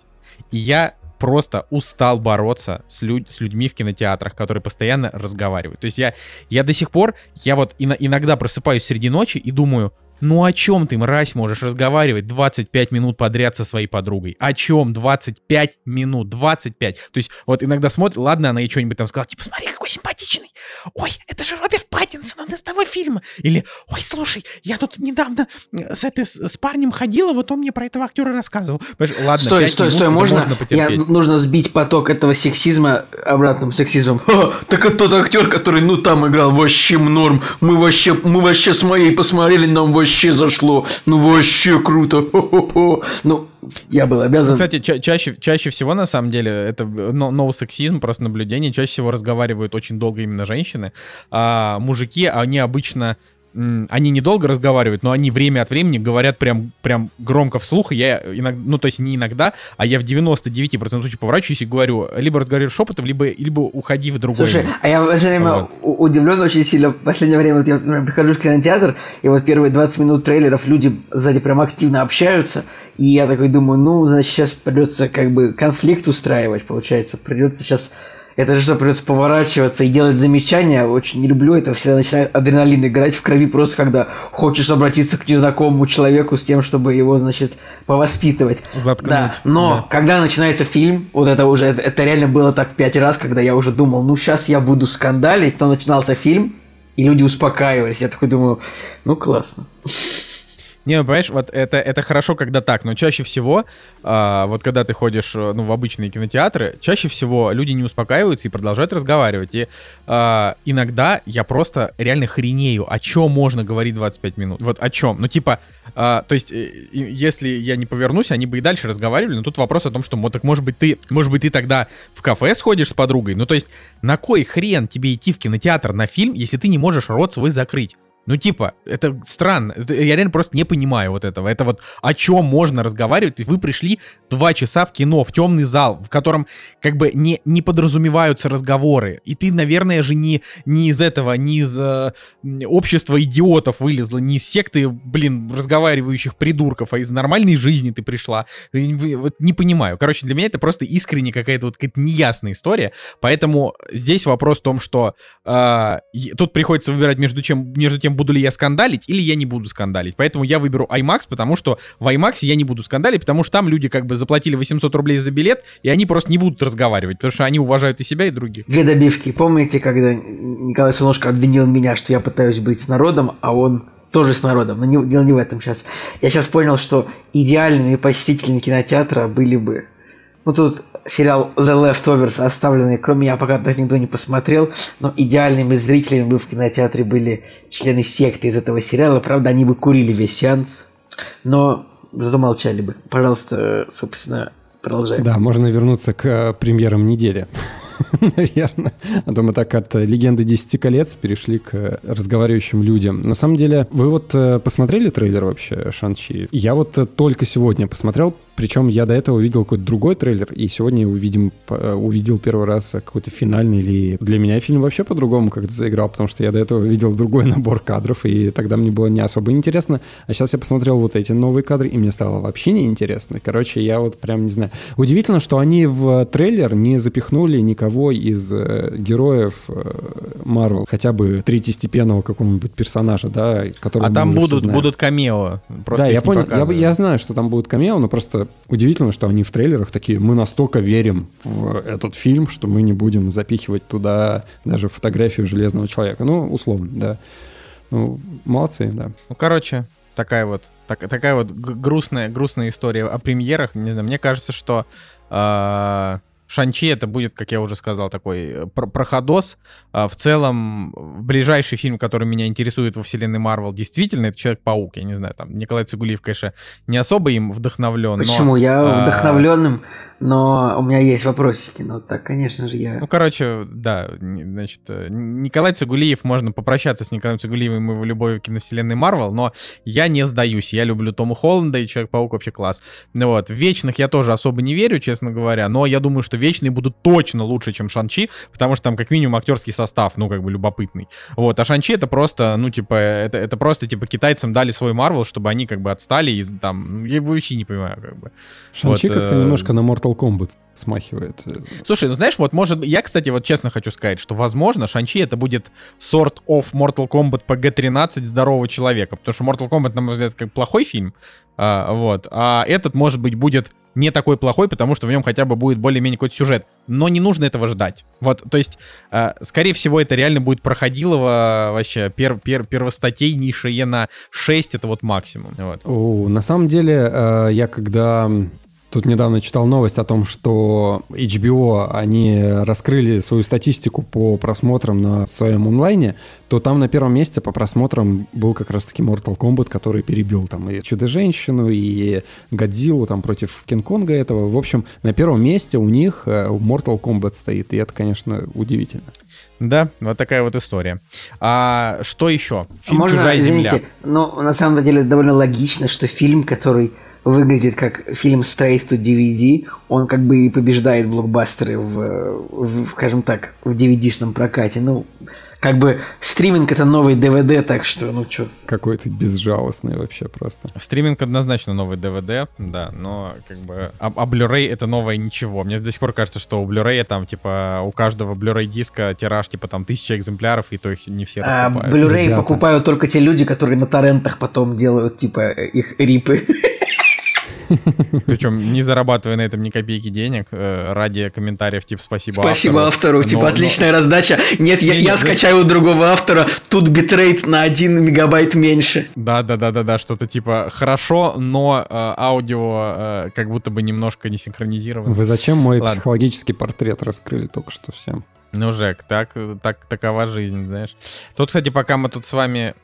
[SPEAKER 1] и я просто устал бороться с, люд, с людьми в кинотеатрах, которые постоянно разговаривают. То есть я, я до сих пор, я вот ин, иногда просыпаюсь среди ночи и думаю, ну о чем ты, мразь, можешь разговаривать 25 минут подряд со своей подругой? О чем 25 минут? 25. То есть вот иногда смотрит, ладно, она ей что-нибудь там сказала, типа, смотри, какой симпатичный. Ой, это же Роберт Паттинсон, он из того фильма. Или, ой, слушай, я тут недавно с, этой, с парнем ходила, вот он мне про этого актера рассказывал.
[SPEAKER 3] Понимаешь, ладно, стой, стой, минут, стой, можно, можно я, нужно сбить поток этого сексизма обратным сексизмом. Ха, так это тот актер, который, ну, там играл вообще норм. Мы вообще, мы вообще с моей посмотрели, нам вообще вообще зашло. Ну, вообще круто. Хо-хо-хо. Ну, я был обязан...
[SPEAKER 1] Кстати, ча- чаще, чаще всего, на самом деле, это no, сексизм, просто наблюдение. Чаще всего разговаривают очень долго именно женщины. А мужики, они обычно они недолго разговаривают, но они время от времени говорят прям, прям громко вслух. И я иногда, ну, то есть не иногда, а я в 99% случаев поворачиваюсь и говорю, либо разговариваю шепотом, либо, либо уходи в другое
[SPEAKER 3] Слушай, место. а я в это время вот. удивлен очень сильно. В последнее время вот я например, прихожу в кинотеатр, и вот первые 20 минут трейлеров люди сзади прям активно общаются, и я такой думаю, ну, значит, сейчас придется как бы конфликт устраивать, получается. Придется сейчас это же что, придется поворачиваться и делать замечания. Очень не люблю это. Всегда начинает адреналин играть в крови просто, когда хочешь обратиться к незнакомому человеку с тем, чтобы его, значит, повоспитывать.
[SPEAKER 1] Заткнуть.
[SPEAKER 3] Да. Но да. когда начинается фильм, вот это уже, это, это реально было так пять раз, когда я уже думал, ну сейчас я буду скандалить, но начинался фильм, и люди успокаивались. Я такой думаю, ну классно.
[SPEAKER 1] Не, ну, понимаешь, вот это, это хорошо, когда так, но чаще всего, а, вот когда ты ходишь э, ну, в обычные кинотеатры, чаще всего люди не успокаиваются и продолжают разговаривать. И а, иногда я просто реально хренею, о чем можно говорить 25 минут. Вот о чем. Ну, типа, а, то есть, э, если я не повернусь, они бы и дальше разговаривали, но тут вопрос о том, что, вот, так может быть, ты, может быть, ты тогда в кафе сходишь с подругой. Ну, то есть, на кой хрен тебе идти в кинотеатр на фильм, если ты не можешь рот свой закрыть? Ну, типа, это странно. Я реально просто не понимаю вот этого. Это вот о чем можно разговаривать. Вы пришли два часа в кино, в темный зал, в котором как бы не, не подразумеваются разговоры. И ты, наверное же, не, не из этого, не из э, общества идиотов вылезла, не из секты, блин, разговаривающих придурков, а из нормальной жизни ты пришла. Вот не понимаю. Короче, для меня это просто искренне какая-то вот какая-то неясная история. Поэтому здесь вопрос в том, что э, тут приходится выбирать между, чем, между тем, буду ли я скандалить или я не буду скандалить. Поэтому я выберу IMAX, потому что в IMAX я не буду скандалить, потому что там люди как бы заплатили 800 рублей за билет, и они просто не будут разговаривать, потому что они уважают и себя, и других.
[SPEAKER 3] Две добивки. Помните, когда Николай Солнышко обвинил меня, что я пытаюсь быть с народом, а он тоже с народом, но не, дело не в этом сейчас. Я сейчас понял, что идеальными посетителями кинотеатра были бы... Ну, тут сериал The Leftovers оставленный, кроме меня пока так никто не посмотрел, но идеальными зрителями бы в кинотеатре были члены секты из этого сериала. Правда, они бы курили весь сеанс, но зато молчали бы. Пожалуйста, собственно, продолжаем.
[SPEAKER 2] Да, можно вернуться к э, премьерам недели. наверное. А то мы так от «Легенды Десяти колец» перешли к разговаривающим людям. На самом деле, вы вот э, посмотрели трейлер вообще Шанчи? Я вот э, только сегодня посмотрел, Причем я до этого увидел какой-то другой трейлер, и сегодня увидим, э, увидел первый раз какой-то финальный или... Для меня фильм вообще по-другому как-то заиграл, потому что я до этого видел другой набор кадров, и тогда мне было не особо интересно. А сейчас я посмотрел вот эти новые кадры, и мне стало вообще неинтересно. Короче, я вот прям не знаю. Удивительно, что они в трейлер не запихнули никого из э, героев Марвел, хотя бы третьестепенного какого-нибудь персонажа, да, которого
[SPEAKER 1] А там будут, будут камео.
[SPEAKER 2] Просто да, я понял, я, я знаю, что там будет камео, но просто удивительно, что они в трейлерах такие, мы настолько верим в этот фильм, что мы не будем запихивать туда даже фотографию Железного Человека. Ну, условно, да. Ну, молодцы, да.
[SPEAKER 1] Ну, короче, такая вот, так, такая вот грустная, грустная история о премьерах. Не знаю, мне кажется, что э, Шанчи это будет, как я уже сказал, такой э, проходос. А, в целом, ближайший фильм, который меня интересует во вселенной Марвел, действительно, это Человек-паук. Я не знаю, там Николай Цигулиев, конечно, не особо им вдохновлен.
[SPEAKER 3] Почему?
[SPEAKER 1] Но,
[SPEAKER 3] я а... но у меня есть вопросики, но так, конечно же, я...
[SPEAKER 1] Ну, короче, да, значит, э, Николай Цигулиев, можно попрощаться с Николаем Цигулиевым и его любовью к киновселенной Марвел, но я не сдаюсь, я люблю Тома Холланда и Человек-паук вообще класс. Ну вот, в Вечных я тоже особо не верю, честно говоря, но я думаю, что Вечные будут точно лучше, чем Шанчи, потому что там как минимум актерский состав, ну, как бы любопытный. Вот, а Шанчи это просто, ну, типа, это, это просто, типа, китайцам дали свой Марвел, чтобы они, как бы, отстали и там, я вообще не понимаю, как бы.
[SPEAKER 2] Шанчи вот, как-то э... немножко на Mortal Mortal Kombat смахивает.
[SPEAKER 1] Слушай, ну знаешь, вот может... Я, кстати, вот честно хочу сказать, что, возможно, Шанчи это будет sort of Mortal Kombat PG-13 здорового человека, потому что Mortal Kombat, на мой взгляд, как плохой фильм, а, вот, а этот, может быть, будет не такой плохой, потому что в нем хотя бы будет более-менее какой-то сюжет. Но не нужно этого ждать. Вот, то есть, э, скорее всего, это реально будет проходилово вообще пер, пер, первостатейнейшее на 6, это вот максимум. Вот.
[SPEAKER 2] О, на самом деле, э, я когда Тут недавно читал новость о том, что HBO, они раскрыли свою статистику по просмотрам на своем онлайне, то там на первом месте по просмотрам был как раз-таки Mortal Kombat, который перебил там и Чудо-женщину, и Годзиллу там против Кинг-Конга этого. В общем, на первом месте у них э, Mortal Kombat стоит, и это, конечно, удивительно.
[SPEAKER 1] Да, вот такая вот история. А что еще?
[SPEAKER 3] Фильм Можно, «Чужая извините, земля». Ну, на самом деле довольно логично, что фильм, который выглядит как фильм Straight to DVD, он как бы и побеждает блокбастеры в, в скажем так, в DVD-шном прокате. Ну, как бы стриминг это новый DVD, так что, ну что.
[SPEAKER 2] Какой то безжалостный вообще просто.
[SPEAKER 1] Стриминг однозначно новый DVD, да, но как бы... А, а Blu-ray это новое ничего. Мне до сих пор кажется, что у Blu-ray там, типа, у каждого Blu-ray диска тираж, типа, там, тысяча экземпляров, и то их не все а, раскупают.
[SPEAKER 3] Blu-ray Ребята. покупают только те люди, которые на торрентах потом делают, типа, их рипы.
[SPEAKER 1] Причем не зарабатывая на этом ни копейки денег, э, ради комментариев типа «спасибо
[SPEAKER 3] Спасибо автору», автору типа «отличная раздача». Нет, я, я скачаю у другого автора, тут битрейт на 1 мегабайт меньше.
[SPEAKER 1] Да-да-да-да-да, что-то типа «хорошо, но э, аудио э, как будто бы немножко не синхронизировано».
[SPEAKER 2] Вы зачем мой Ладно. психологический портрет раскрыли только что всем?
[SPEAKER 1] Ну, Жек, так, так, такова жизнь, знаешь. Тут, кстати, пока мы тут с вами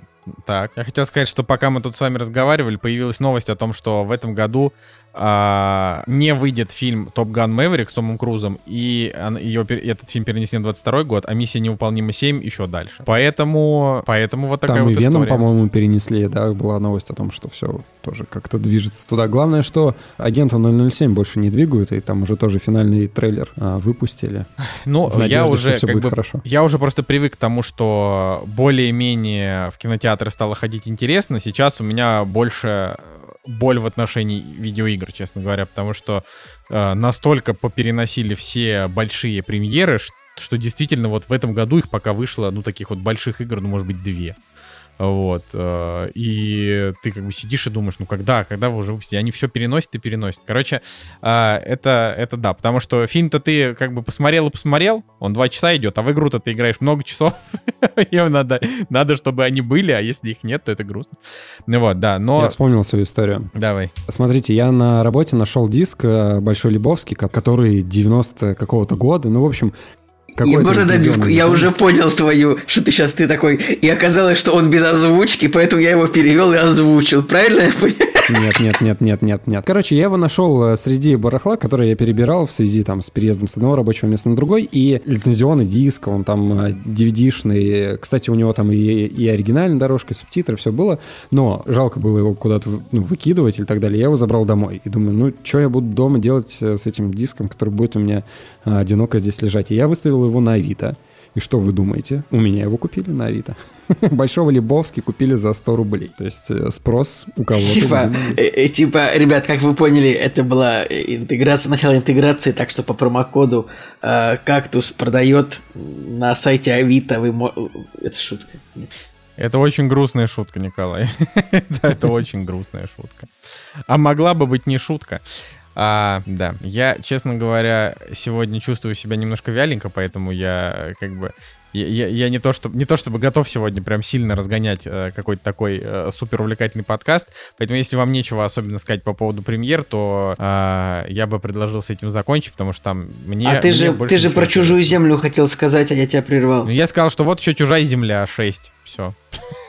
[SPEAKER 1] так, я хотел сказать, что пока мы тут с вами разговаривали, появилась новость о том, что в этом году а, не выйдет фильм Топ Ган Мэверик с Томом Крузом, и ее, этот фильм перенесли на 22 год, а «Миссия невыполнима 7» еще дальше. Поэтому, поэтому вот такая
[SPEAKER 2] Там
[SPEAKER 1] вот
[SPEAKER 2] и Веном, по-моему, перенесли, да, была новость о том, что все тоже как-то движется туда. Главное, что агента 007 больше не двигают, и там уже тоже финальный трейлер а, выпустили.
[SPEAKER 1] Ну, надежде, я уже как бы, хорошо. я уже просто привык к тому, что более-менее в кинотеатры стало ходить интересно. Сейчас у меня больше боль в отношении видеоигр, честно говоря, потому что э, настолько попереносили все большие премьеры, что, что действительно вот в этом году их пока вышло, ну, таких вот больших игр, ну, может быть, две. Вот. Э, и ты как бы сидишь и думаешь, ну когда, когда вы уже выпустите? Они все переносят и переносят. Короче, э, это, это да, потому что фильм-то ты как бы посмотрел и посмотрел, он два часа идет, а в игру-то ты играешь много часов. Им надо, надо, чтобы они были, а если их нет, то это грустно. Ну вот, да, но...
[SPEAKER 2] Я вспомнил свою историю.
[SPEAKER 1] Давай.
[SPEAKER 2] Смотрите, я на работе нашел диск э, Большой Лебовский, который 90 какого-то года, ну, в общем, какой-то
[SPEAKER 3] можно добивку? Я уже понял твою, что ты сейчас ты такой. И оказалось, что он без озвучки, поэтому я его перевел и озвучил. Правильно я понял?
[SPEAKER 2] Нет, нет, нет, нет, нет, нет. Короче, я его нашел э, среди барахла, которое я перебирал в связи там с переездом с одного рабочего места на другой, и лицензионный диск, он там э, DVD-шный. Кстати, у него там и, и оригинальная дорожка, и субтитры, все было, но жалко было его куда-то ну, выкидывать или так далее. Я его забрал домой и думаю, ну, что я буду дома делать э, с этим диском, который будет у меня э, одиноко здесь лежать. И я выставил его на Авито. И что вы думаете? У меня его купили на Авито. Большого Лебовски купили за 100 рублей. То есть э, спрос у кого-то,
[SPEAKER 3] Типа, э, э, типа, ребят, как вы поняли, это была э, интеграция, начало интеграции, так что по промокоду э, кактус продает на сайте Авито. Вы мо- Это шутка. Нет.
[SPEAKER 1] Это очень грустная шутка, Николай. Это очень грустная шутка. А могла бы быть не шутка. А, да, я, честно говоря, сегодня чувствую себя немножко вяленько, поэтому я э, как бы я, я- я не то чтобы не то чтобы готов сегодня прям сильно разгонять э, какой-то такой э, супер увлекательный подкаст, поэтому если вам нечего особенно сказать по поводу премьер, то э, я бы предложил с этим закончить, потому что там мне
[SPEAKER 3] а ты
[SPEAKER 1] мне
[SPEAKER 3] же, ты же про чужую землю хотел сказать, а я тебя прервал.
[SPEAKER 1] Ну, я сказал, что вот еще чужая земля 6. Все.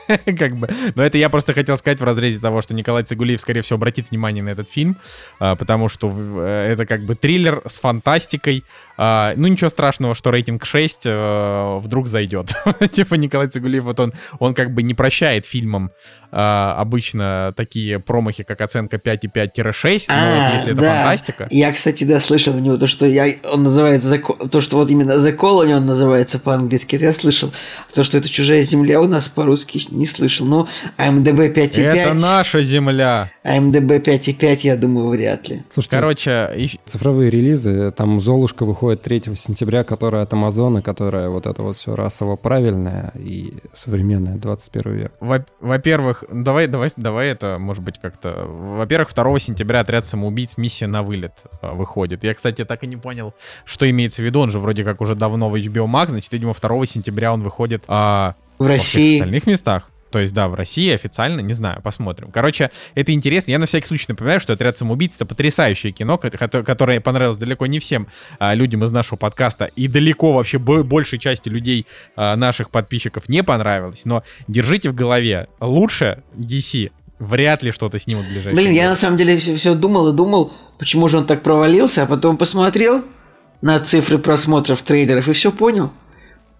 [SPEAKER 1] как бы. Но это я просто хотел сказать в разрезе того, что Николай Цигулиев, скорее всего, обратит внимание на этот фильм, а, потому что э, это как бы триллер с фантастикой. А, ну, ничего страшного, что рейтинг 6 э, вдруг зайдет. типа Николай Цигулиев, вот он, он как бы не прощает фильмам а, обычно такие промахи, как оценка 5,5-6, но
[SPEAKER 3] А,
[SPEAKER 1] вот если это
[SPEAKER 3] да.
[SPEAKER 1] фантастика...
[SPEAKER 3] Я, кстати, да, слышал у него то, что я, он называется The то, что вот именно The Colony он называется по-английски, это я слышал. То, что это чужая земля у нас по-русски не слышал. Но IMDb 5,5,
[SPEAKER 1] Это наша земля.
[SPEAKER 3] IMDb 5,5, я думаю, вряд ли.
[SPEAKER 2] Слушайте,
[SPEAKER 1] Короче, и-
[SPEAKER 2] цифровые релизы, там Золушка выходит 3 сентября, которая от Амазона, которая вот это вот все расово правильное и современное 21 век.
[SPEAKER 1] Во- Во-первых, ну, давай, давай, давай это, может быть, как-то. Во-первых, 2 сентября отряд самоубийц миссия на вылет а, выходит. Я, кстати, так и не понял, что имеется в виду. Он же вроде как уже давно в HBO Max, значит, видимо, 2 сентября он выходит а,
[SPEAKER 3] В
[SPEAKER 1] во
[SPEAKER 3] России
[SPEAKER 1] остальных местах. То есть, да, в России официально, не знаю, посмотрим. Короче, это интересно. Я на всякий случай напоминаю, что «Отряд самоубийц» — это потрясающее кино, ко- кото- которое понравилось далеко не всем а, людям из нашего подкаста, и далеко вообще бо- большей части людей, а, наших подписчиков, не понравилось. Но держите в голове, лучше DC вряд ли что-то снимут в ближайшее
[SPEAKER 3] Блин, я на самом деле все, думал и думал, почему же он так провалился, а потом посмотрел на цифры просмотров трейлеров и все понял.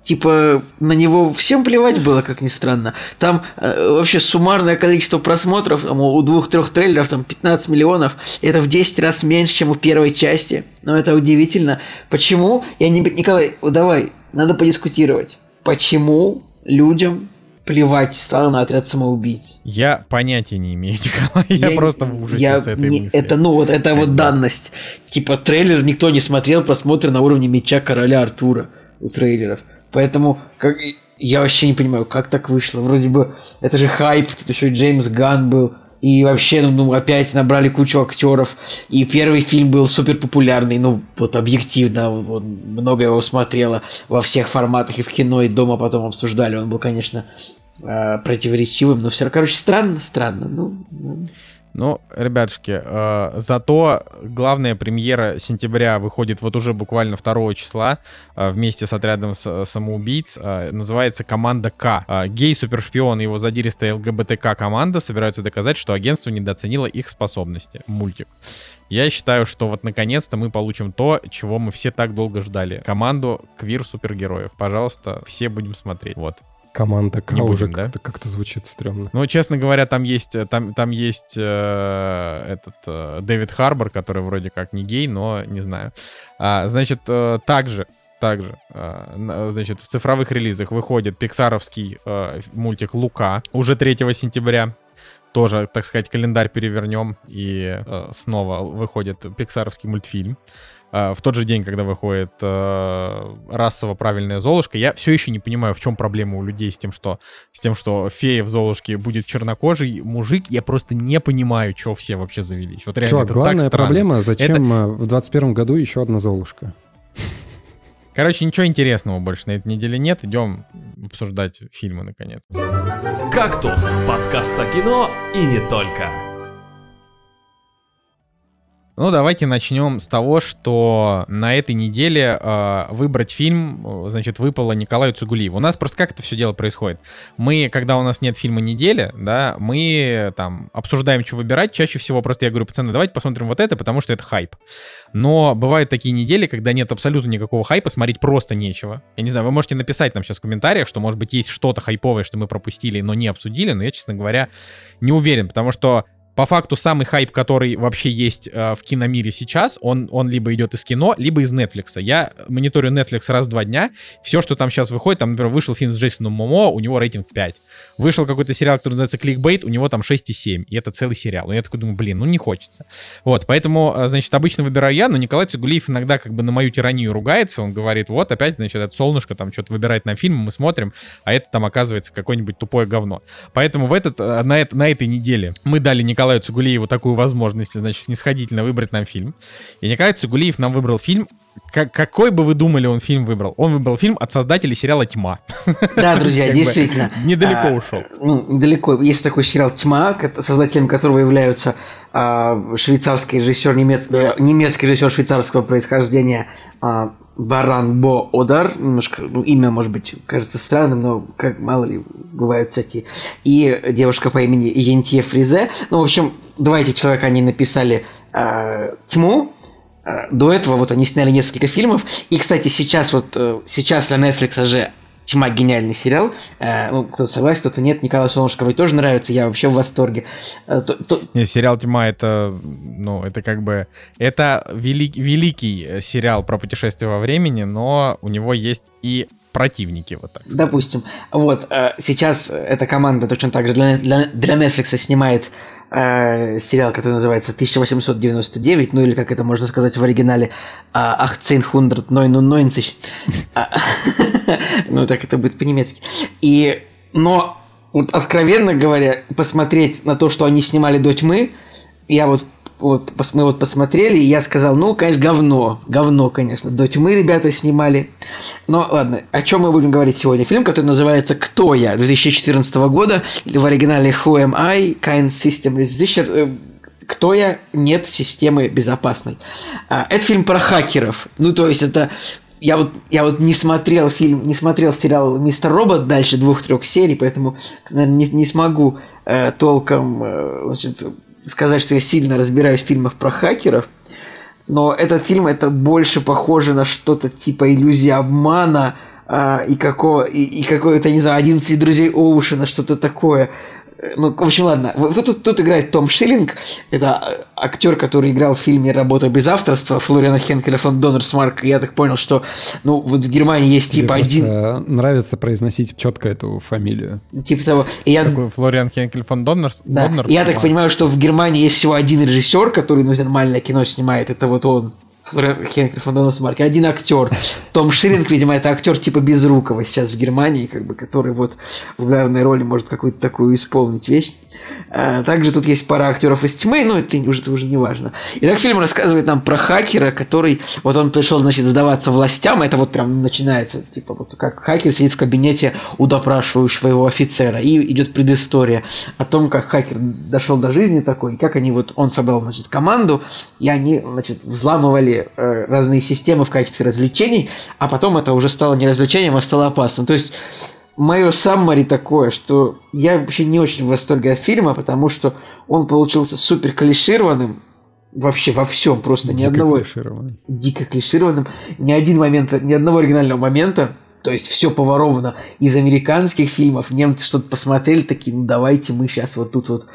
[SPEAKER 3] Типа, на него всем плевать было, как ни странно. Там э, вообще суммарное количество просмотров там, у двух-трех трейлеров там 15 миллионов. Это в 10 раз меньше, чем у первой части. Но это удивительно. Почему? Я не... Николай, давай, надо подискутировать. Почему людям плевать стало на отряд самоубийц?
[SPEAKER 1] Я понятия не имею, Николай. Я, просто в ужасе
[SPEAKER 3] я
[SPEAKER 1] с этой
[SPEAKER 3] не-
[SPEAKER 1] мысли.
[SPEAKER 3] Это, ну, вот это вот данность. Типа, трейлер никто не смотрел, просмотры на уровне меча короля Артура у трейлеров. Поэтому как, я вообще не понимаю, как так вышло. Вроде бы это же хайп, тут еще Джеймс Ган был. И вообще, ну, ну, опять набрали кучу актеров. И первый фильм был супер популярный, ну, вот объективно, вот, много его смотрело во всех форматах, и в кино, и дома потом обсуждали. Он был, конечно, э, противоречивым, но все равно, короче, странно, странно. Ну, ну.
[SPEAKER 1] Ребятушки, э, зато главная премьера сентября выходит вот уже буквально 2 числа э, вместе с отрядом с- самоубийц. э, называется «Команда К». Э, гей-супершпион и его задиристая ЛГБТК-команда собираются доказать, что агентство недооценило их способности. Мультик. Я считаю, что вот наконец-то мы получим то, чего мы все так долго ждали. Команду квир-супергероев. Пожалуйста, все будем смотреть. Вот.
[SPEAKER 2] Команда К
[SPEAKER 1] Не будем,
[SPEAKER 2] уже
[SPEAKER 1] да?
[SPEAKER 2] как-то, как-то звучит стрёмно.
[SPEAKER 1] Ну, честно говоря, там есть, э, там, там есть э, этот э, Дэвид Харбор, который вроде как не гей, но не знаю. А, значит, э, также, также, э, на- значит, в цифровых релизах выходит пиксаровский э, мультик «Лука» уже 3 сентября. Тоже, так сказать, календарь перевернем, и э, снова выходит пиксаровский мультфильм. Э, в тот же день, когда выходит э, расово правильная Золушка, я все еще не понимаю, в чем проблема у людей с тем, что с тем, что фея в Золушке будет чернокожий мужик. Я просто не понимаю, что все вообще завелись. Вот реально,
[SPEAKER 2] Чувак,
[SPEAKER 1] это
[SPEAKER 2] главная
[SPEAKER 1] так странно.
[SPEAKER 2] проблема, зачем э, в 21 году еще одна Золушка?
[SPEAKER 1] Короче, ничего интересного больше на этой неделе нет. Идем обсуждать фильмы, наконец.
[SPEAKER 4] «Кактус» — подкаст о кино и не только.
[SPEAKER 1] Ну, давайте начнем с того, что на этой неделе э, выбрать фильм, э, значит, выпало Николаю Цугулиеву. У нас просто как это все дело происходит? Мы, когда у нас нет фильма недели, да, мы там обсуждаем, что выбирать. Чаще всего просто я говорю, пацаны, давайте посмотрим вот это, потому что это хайп. Но бывают такие недели, когда нет абсолютно никакого хайпа, смотреть просто нечего. Я не знаю, вы можете написать нам сейчас в комментариях, что, может быть, есть что-то хайповое, что мы пропустили, но не обсудили, но я, честно говоря, не уверен, потому что по факту самый хайп, который вообще есть э, в киномире сейчас, он, он либо идет из кино, либо из Netflix. Я мониторю Netflix раз в два дня. Все, что там сейчас выходит, там, например, вышел фильм с Джейсоном Момоа, у него рейтинг 5. Вышел какой-то сериал, который называется Clickbait, у него там 6,7. И это целый сериал. И я такой думаю, блин, ну не хочется. Вот, поэтому, э, значит, обычно выбираю я, но Николай Цигулиев иногда как бы на мою тиранию ругается. Он говорит, вот опять, значит, это солнышко там что-то выбирает на фильм, мы смотрим, а это там оказывается какое-нибудь тупое говно. Поэтому в этот, э, на, это, на этой неделе мы дали Николаю Цигулиеву такую возможность, значит, снисходительно выбрать нам фильм. И Николай Цигулиев нам выбрал фильм, как, какой бы вы думали, он фильм выбрал? Он выбрал фильм от создателей сериала «Тьма».
[SPEAKER 3] Да, друзья, действительно.
[SPEAKER 1] Недалеко ушел.
[SPEAKER 3] Ну, недалеко. Есть такой сериал «Тьма», создателем которого являются а, швейцарский режиссер, э, немецкий режиссер швейцарского происхождения а, Баран Бо Одар, немножко, ну, имя, может быть, кажется странным, но как мало ли, бывают всякие. И девушка по имени Ентье Фризе. Ну, в общем, два этих человека они написали э, «Тьму», до этого вот они сняли несколько фильмов. И, кстати, сейчас вот, э, сейчас для Netflix же Тьма гениальный сериал. Э, ну, кто-то согласен, кто-то нет. Николай Солнышковой тоже нравится, я вообще в восторге.
[SPEAKER 1] Э, то, то... Не, сериал Тьма это, ну, это как бы, это велик, великий сериал про путешествие во времени, но у него есть и противники, вот так.
[SPEAKER 3] Сказать. Допустим. Вот, сейчас эта команда точно так же для, для, для Netflix снимает э, сериал, который называется 1899, ну или как это можно сказать в оригинале, «1899». А, ну так это будет по-немецки. И, но вот откровенно говоря, посмотреть на то, что они снимали до тьмы, я вот вот, мы вот посмотрели, и я сказал, ну, конечно, говно. Говно, конечно. До тьмы ребята снимали. Но ладно, о чем мы будем говорить сегодня? Фильм, который называется «Кто я?» 2014 года, или в оригинале «Who am I?» «Kind System is sicher?» э, кто я? Нет системы безопасной. А, это фильм про хакеров. Ну, то есть это я вот, я вот не смотрел фильм, не смотрел сериал «Мистер Робот» дальше двух-трех серий, поэтому, наверное, не, не смогу э, толком э, значит, сказать, что я сильно разбираюсь в фильмах про хакеров, но этот фильм это больше похоже на что-то типа иллюзии обмана а, и какого и, и какое-то не знаю 11 друзей Оушена что-то такое ну, в общем, ладно. Тут, тут, тут играет Том Шиллинг. Это актер, который играл в фильме «Работа без авторства» Флориана Хенкеля фон Доннерсмарк. Я так понял, что ну, вот в Германии есть типа
[SPEAKER 2] Мне
[SPEAKER 3] один...
[SPEAKER 2] нравится произносить четко эту фамилию.
[SPEAKER 3] Типа того. И я...
[SPEAKER 1] Такой Флориан Хенкель фон Доннерс...
[SPEAKER 3] Да.
[SPEAKER 1] Доннерс...
[SPEAKER 3] Я так понимаю, что в Германии есть всего один режиссер, который ну, нормальное кино снимает. Это вот он. Хенкель Фондонос Марки, один актер. Том Ширинг, видимо, это актер типа Безрукова сейчас в Германии, как бы, который вот в главной роли может какую-то такую исполнить вещь. А, также тут есть пара актеров из тьмы, но это уже, это уже не важно. Итак, фильм рассказывает нам про хакера, который, вот он пришел, значит, сдаваться властям, это вот прям начинается, типа, вот как хакер сидит в кабинете у допрашивающего его офицера, и идет предыстория о том, как хакер дошел до жизни такой, и как они вот, он собрал, значит, команду, и они, значит, взламывали э, разные системы в качестве развлечений, а потом это уже стало не развлечением, а стало опасным. То есть мое саммари такое, что я вообще не очень в восторге от фильма, потому что он получился супер клишированным, вообще во всем, просто дико ни одного... Клишированным. Дико клишированным. Ни один момент, ни одного оригинального момента. То есть все поворовано из американских фильмов. Немцы что-то посмотрели, такие, ну давайте мы сейчас вот тут вот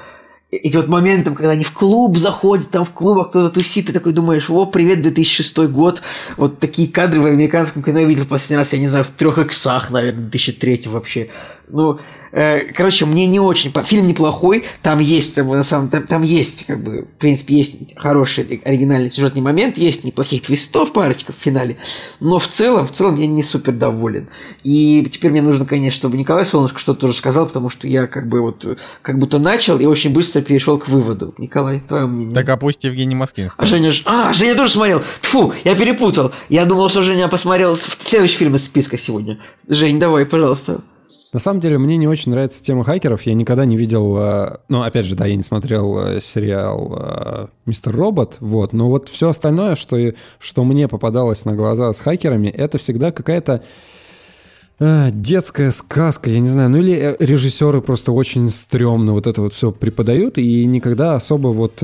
[SPEAKER 3] эти вот моменты, когда они в клуб заходят, там в клубах кто-то тусит, ты такой думаешь, о, привет, 2006 год. Вот такие кадры в американском кино я видел в последний раз, я не знаю, в трех иксах, наверное, 2003 вообще. Ну, э, короче, мне не очень... Фильм неплохой, там есть, там, на самом, там, там есть, как бы, в принципе, есть хороший оригинальный сюжетный момент, есть неплохих твистов парочка в финале, но в целом, в целом я не супер доволен. И теперь мне нужно, конечно, чтобы Николай Солнышко что-то тоже сказал, потому что я как бы вот, как будто начал и очень быстро перешел к выводу. Николай, твое мнение?
[SPEAKER 1] Так, а пусть Евгений Москвин
[SPEAKER 3] А Женя, а, Женя тоже смотрел. Тфу, я перепутал. Я думал, что Женя посмотрел следующий фильм из списка сегодня. Жень, давай, пожалуйста.
[SPEAKER 2] На самом деле, мне не очень нравится тема хакеров. Я никогда не видел... э, Ну, опять же, да, я не смотрел э, сериал э, «Мистер Робот», вот. Но вот все остальное, что, что мне попадалось на глаза с хакерами, это всегда какая-то детская сказка, я не знаю, ну или режиссеры просто очень стрёмно вот это вот все преподают, и никогда особо вот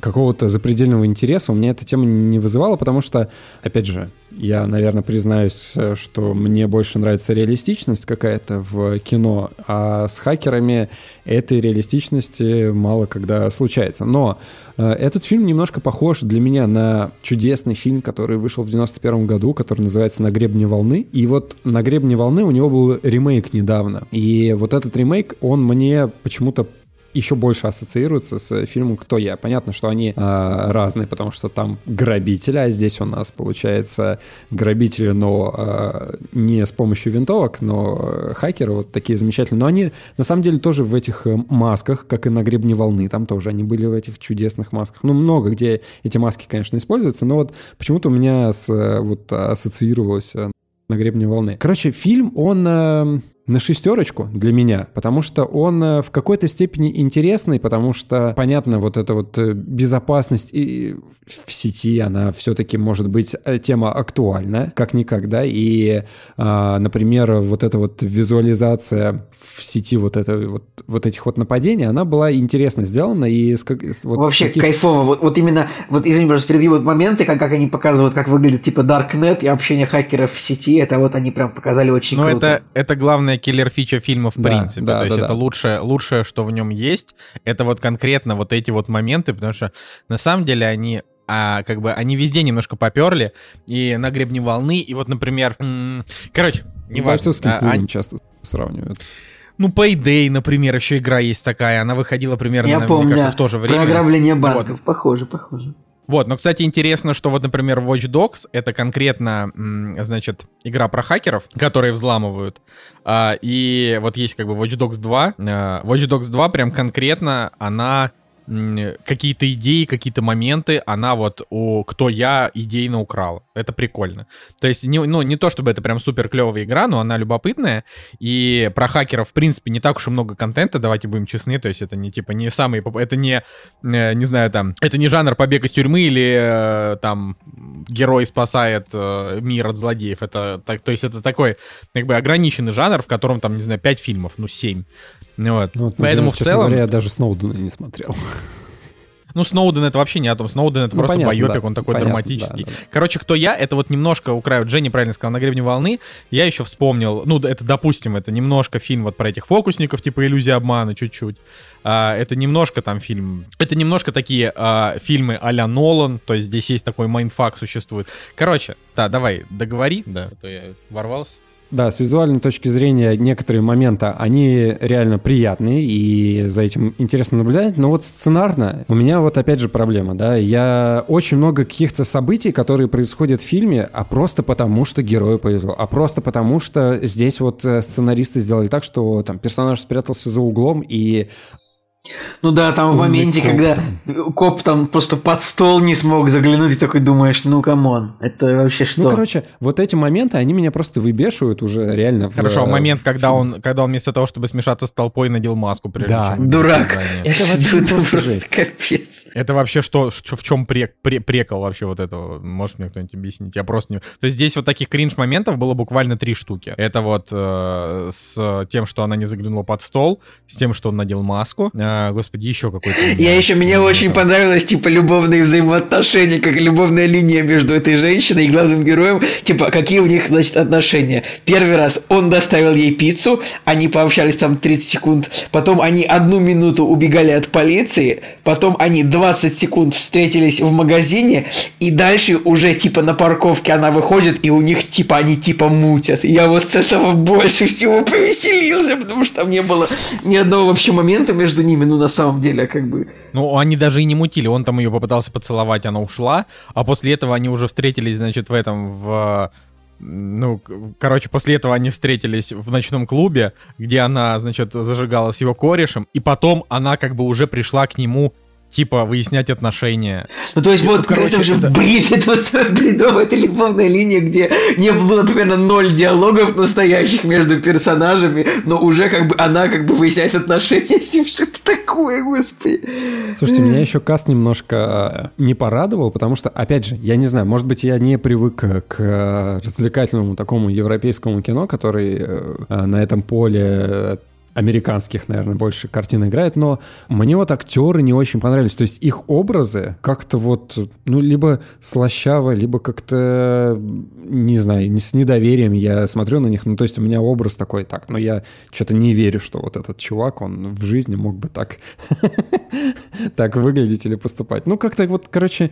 [SPEAKER 2] какого-то запредельного интереса у меня эта тема не вызывала, потому что, опять же, я, наверное, признаюсь, э, что мне больше нравится реалистичность какая-то в кино, а с хакерами этой реалистичности мало когда случается. Но э, этот фильм немножко похож для меня на чудесный фильм, который вышел в 91 году, который называется «На гребне волны». И вот «На гребне волны» у него был ремейк недавно. И вот этот ремейк, он мне почему-то еще больше ассоциируется с фильмом «Кто я?». Понятно, что они а, разные, потому что там грабители, а здесь у нас, получается, грабители, но а, не с помощью винтовок, но э, хакеры вот такие замечательные. Но они, на самом деле, тоже в этих э, масках, как и на гребне волны, там тоже они были в этих чудесных масках. Ну, много где эти маски, конечно, используются, но вот почему-то у меня с, э, вот ассоциировалось э, на гребне волны. Короче, фильм, он э, на шестерочку для меня, потому что он э, в какой-то степени интересный, потому что, понятно, вот эта вот э, безопасность и в сети, она все-таки может быть э, тема актуальна, как никогда, и, а, например, вот эта вот визуализация в сети вот, это, вот, вот этих вот нападений, она была интересно сделана, и с вот
[SPEAKER 3] Вообще
[SPEAKER 2] таких-
[SPEAKER 3] кайфово. Вот, вот именно, вот извини, просто перебью, вот моменты, как, как они показывают, как выглядит типа Darknet и общение хакеров в сети, это вот они прям показали очень
[SPEAKER 1] Ну,
[SPEAKER 3] круто.
[SPEAKER 1] это, это главная киллер-фича фильма в
[SPEAKER 2] Да,
[SPEAKER 1] принципе.
[SPEAKER 2] да,
[SPEAKER 1] То есть
[SPEAKER 2] да,
[SPEAKER 1] это
[SPEAKER 2] да.
[SPEAKER 1] лучшее, лучшее, что в нем есть. Это вот конкретно вот эти вот моменты, потому что на самом деле они а, как бы они везде немножко поперли, и на гребне волны, и вот, например, м, короче,
[SPEAKER 2] с
[SPEAKER 1] не важно.
[SPEAKER 2] клубом часто сравнивают.
[SPEAKER 1] ну, Payday, например, еще игра есть такая, она выходила примерно,
[SPEAKER 3] Я
[SPEAKER 1] на-
[SPEAKER 3] помню,
[SPEAKER 1] мне кажется,
[SPEAKER 3] да.
[SPEAKER 1] в то же время.
[SPEAKER 3] Про ограбление
[SPEAKER 1] Вот.
[SPEAKER 3] банков. Похоже, похоже.
[SPEAKER 1] Вот, но, кстати, интересно, что вот, например, Watch Dogs — это конкретно, значит, игра про хакеров, которые взламывают. А, и вот есть как бы Watch Dogs 2. А, Watch Dogs 2 прям конкретно, она какие-то идеи, какие-то моменты, она вот у «Кто я» идейно украла. Это прикольно. То есть, не, ну, не то чтобы это прям супер клевая игра, но она любопытная. И про хакеров, в принципе, не так уж и много контента, давайте будем честны. То есть это не типа не самый... Это не, э, не знаю, там... Это не жанр побег из тюрьмы или э, там герой спасает э, мир от злодеев. Это так, то есть это такой как бы ограниченный жанр, в котором там, не знаю, 5 фильмов, ну 7. Ну Вот.
[SPEAKER 2] Ну, вот,
[SPEAKER 1] Поэтому
[SPEAKER 2] например,
[SPEAKER 1] в целом...
[SPEAKER 2] говоря, я даже Сноудена не смотрел.
[SPEAKER 1] Ну, Сноуден это вообще не о том. Сноуден это
[SPEAKER 2] Ну,
[SPEAKER 1] просто
[SPEAKER 2] понятно,
[SPEAKER 1] байопик,
[SPEAKER 2] да,
[SPEAKER 1] он такой
[SPEAKER 2] понятно,
[SPEAKER 1] драматический.
[SPEAKER 2] да, да.
[SPEAKER 1] Короче, кто я, это вот немножко украду. Женя правильно сказал, на гребне волны. Я еще вспомнил, ну, это, допустим, это немножко фильм вот про этих фокусников, типа иллюзия обмана, чуть-чуть. А, это немножко там фильм. Это немножко такие а, фильмы а-ля Нолан, то есть здесь есть такой mindfuck существует. Короче, да, давай, договори, да, а то я ворвался.
[SPEAKER 2] Да, с визуальной точки зрения некоторые моменты, они реально приятные, и за этим интересно наблюдать, но вот сценарно у меня вот опять же проблема, да, я очень много каких-то событий, которые происходят в фильме, а просто потому, что герою повезло, а просто потому, что здесь вот э, сценаристы сделали так, что там персонаж спрятался за углом, и
[SPEAKER 3] Ну да, там в моменте,
[SPEAKER 2] коп
[SPEAKER 3] когда коп там просто под стол не смог заглянуть, и такой думаешь, ну come on, это вообще что?
[SPEAKER 2] Ну, короче, вот эти моменты, они меня просто выбешивают уже реально. в-
[SPEAKER 1] Хорошо, а момент,
[SPEAKER 2] в
[SPEAKER 1] когда
[SPEAKER 2] фильме.
[SPEAKER 1] он, когда он вместо того, чтобы смешаться с толпой, надел маску, прежде
[SPEAKER 2] Да.
[SPEAKER 1] чем
[SPEAKER 3] Дурак.
[SPEAKER 2] Это вообще
[SPEAKER 3] Это
[SPEAKER 2] просто жесть.
[SPEAKER 3] капец.
[SPEAKER 1] Это вообще что, ш- в чем прек, пре- прекол вообще вот этого? Может мне кто-нибудь объяснить? Я просто не... То есть здесь вот таких кринж-моментов было буквально три штуки. Это вот э, с тем, что она не заглянула под стол, с тем, что он надел маску. А, господи, еще какой-то...
[SPEAKER 3] Я еще, мне очень понравилось, типа, любовные взаимоотношения, как любовная линия между этой женщиной и главным героем. Типа, какие у них, значит, отношения. Первый раз он доставил ей пиццу, они пообщались там 30 секунд, потом они одну минуту убегали от полиции, потом они 20 секунд встретились в магазине, и дальше уже, типа, на парковке она выходит, и у них, типа, они, типа, мутят. Я вот с этого больше всего повеселился, потому что там не было ни одного вообще момента между ними, ну, на самом деле, как бы...
[SPEAKER 1] Ну, они даже и не мутили. Он там ее попытался поцеловать, она ушла. А после этого они уже встретились, значит, в этом, в... Ну, короче, после этого они встретились в ночном клубе, где она, значит, зажигала с его корешем, и потом она как бы уже пришла к нему типа выяснять отношения.
[SPEAKER 3] Ну, то есть,
[SPEAKER 1] И,
[SPEAKER 3] вот
[SPEAKER 1] ну, короче,
[SPEAKER 3] это уже
[SPEAKER 1] это-
[SPEAKER 3] бред, это вот бредовая это любовная линия, где не было примерно ноль диалогов настоящих между персонажами, но уже как бы она как бы выясняет отношения с ним. Что это такое, господи?
[SPEAKER 2] Слушайте, меня еще каст немножко э, не порадовал, потому что, опять же, я не знаю, может быть, я не привык э, к э, развлекательному такому европейскому кино, который э, э, на этом поле американских, наверное, больше картин играет, но мне вот актеры не очень понравились. То есть их образы как-то вот, ну, либо слащаво, либо как-то, не знаю, с недоверием я смотрю на них. Ну, то есть у меня образ такой, так, но я что-то не верю, что вот этот чувак, он в жизни мог бы так так выглядеть или поступать. Ну, как-то вот, короче,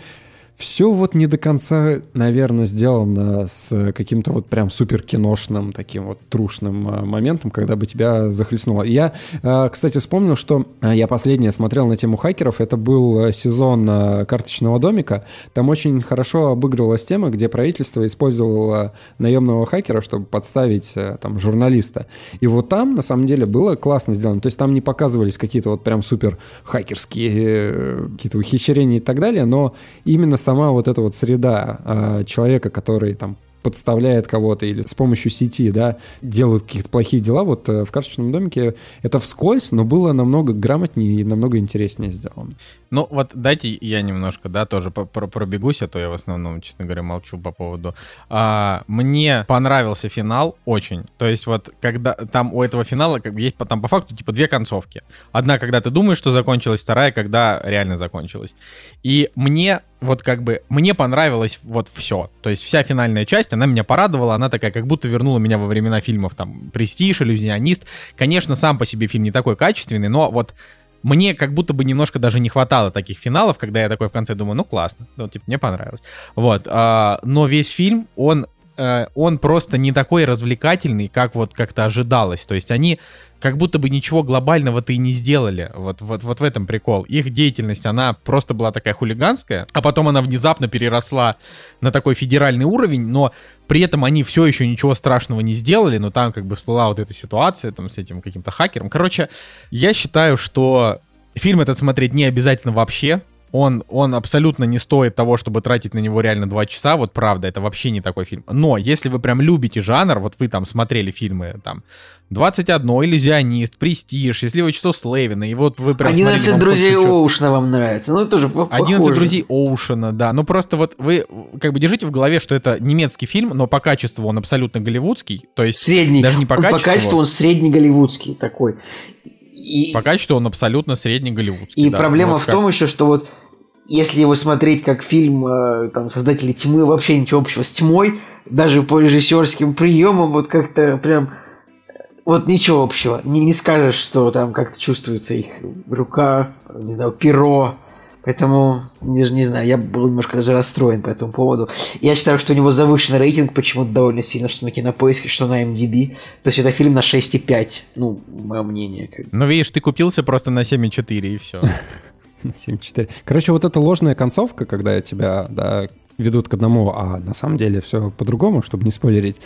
[SPEAKER 2] все вот не до конца, наверное, сделано с каким-то вот прям супер киношным таким вот трушным а, моментом, когда бы тебя захлестнуло. Я, а, кстати, вспомнил, что а, я последнее смотрел на тему хакеров. Это был сезон карточного домика. Там очень хорошо обыгрывалась тема, где правительство использовало наемного хакера, чтобы подставить там журналиста. И вот там, на самом деле, было классно сделано. То есть там не показывались какие-то вот прям супер хакерские э, какие-то ухищрения и так далее, но именно сама вот эта вот среда э, человека, который там подставляет кого-то или с помощью сети, да, делают какие-то плохие дела, вот э, в карточном домике это вскользь, но было намного грамотнее и намного интереснее сделано.
[SPEAKER 1] Ну, вот дайте я немножко, да, тоже пробегусь, а то я в основном, честно говоря, молчу по поводу. А, мне понравился финал очень. То есть вот когда там у этого финала как бы есть там по факту типа две концовки. Одна, когда ты думаешь, что закончилась, вторая, когда реально закончилась. И мне вот как бы, мне понравилось вот все. То есть вся финальная часть, она меня порадовала, она такая, как будто вернула меня во времена фильмов там «Престиж», «Иллюзионист». Конечно, сам по себе фильм не такой качественный, но вот мне как будто бы немножко даже не хватало таких финалов, когда я такой в конце думаю, ну классно, ну типа мне понравилось. Вот, а, но весь фильм, он, э, он просто не такой развлекательный, как вот как-то ожидалось. То есть они как будто бы ничего глобального-то и не сделали. Вот, вот, вот в этом прикол. Их деятельность, она просто была такая хулиганская, а потом она внезапно переросла на такой федеральный уровень, но при этом они все еще ничего страшного не сделали, но там как бы всплыла вот эта ситуация там с этим каким-то хакером. Короче, я считаю, что фильм этот смотреть не обязательно вообще. Он, он абсолютно не стоит того, чтобы тратить на него реально два часа. Вот правда, это вообще не такой фильм. Но если вы прям любите жанр, вот вы там смотрели фильмы там 21, Иллюзионист, Престиж, Счастливое число Слевина, и вот вы прям смотрели,
[SPEAKER 3] 11
[SPEAKER 1] вам
[SPEAKER 3] друзей
[SPEAKER 1] хочется
[SPEAKER 3] Оушена вам нравится. Ну, тоже по-
[SPEAKER 1] 11
[SPEAKER 3] похоже.
[SPEAKER 1] друзей Оушена, да. Ну просто вот вы как бы держите в голове, что это немецкий фильм, но по качеству он абсолютно голливудский. То есть
[SPEAKER 3] Средний.
[SPEAKER 1] даже не по качеству.
[SPEAKER 3] по качеству он средний голливудский такой. И,
[SPEAKER 1] По качеству он абсолютно средний голливудский.
[SPEAKER 3] и
[SPEAKER 1] да.
[SPEAKER 3] проблема
[SPEAKER 1] Вот
[SPEAKER 3] в
[SPEAKER 1] как-
[SPEAKER 3] том еще, что вот если его смотреть как фильм э, там, создателей тьмы, вообще ничего общего с тьмой, даже по режиссерским приемам, вот как-то прям э, вот ничего общего. Не, не скажешь, что там как-то чувствуется их рука, не знаю, перо. Поэтому, не, не знаю, я был немножко даже расстроен по этому поводу. Я считаю, что у него завышенный рейтинг почему-то довольно сильно, что на Кинопоиске, что на MDB. То есть это фильм на 6,5. Ну, мое мнение.
[SPEAKER 1] Ну, видишь, ты купился просто на 7,4 и все.
[SPEAKER 2] 7.4. Короче, вот эта ложная концовка, когда тебя да, ведут к одному, а на самом деле все по-другому, чтобы не спойлерить.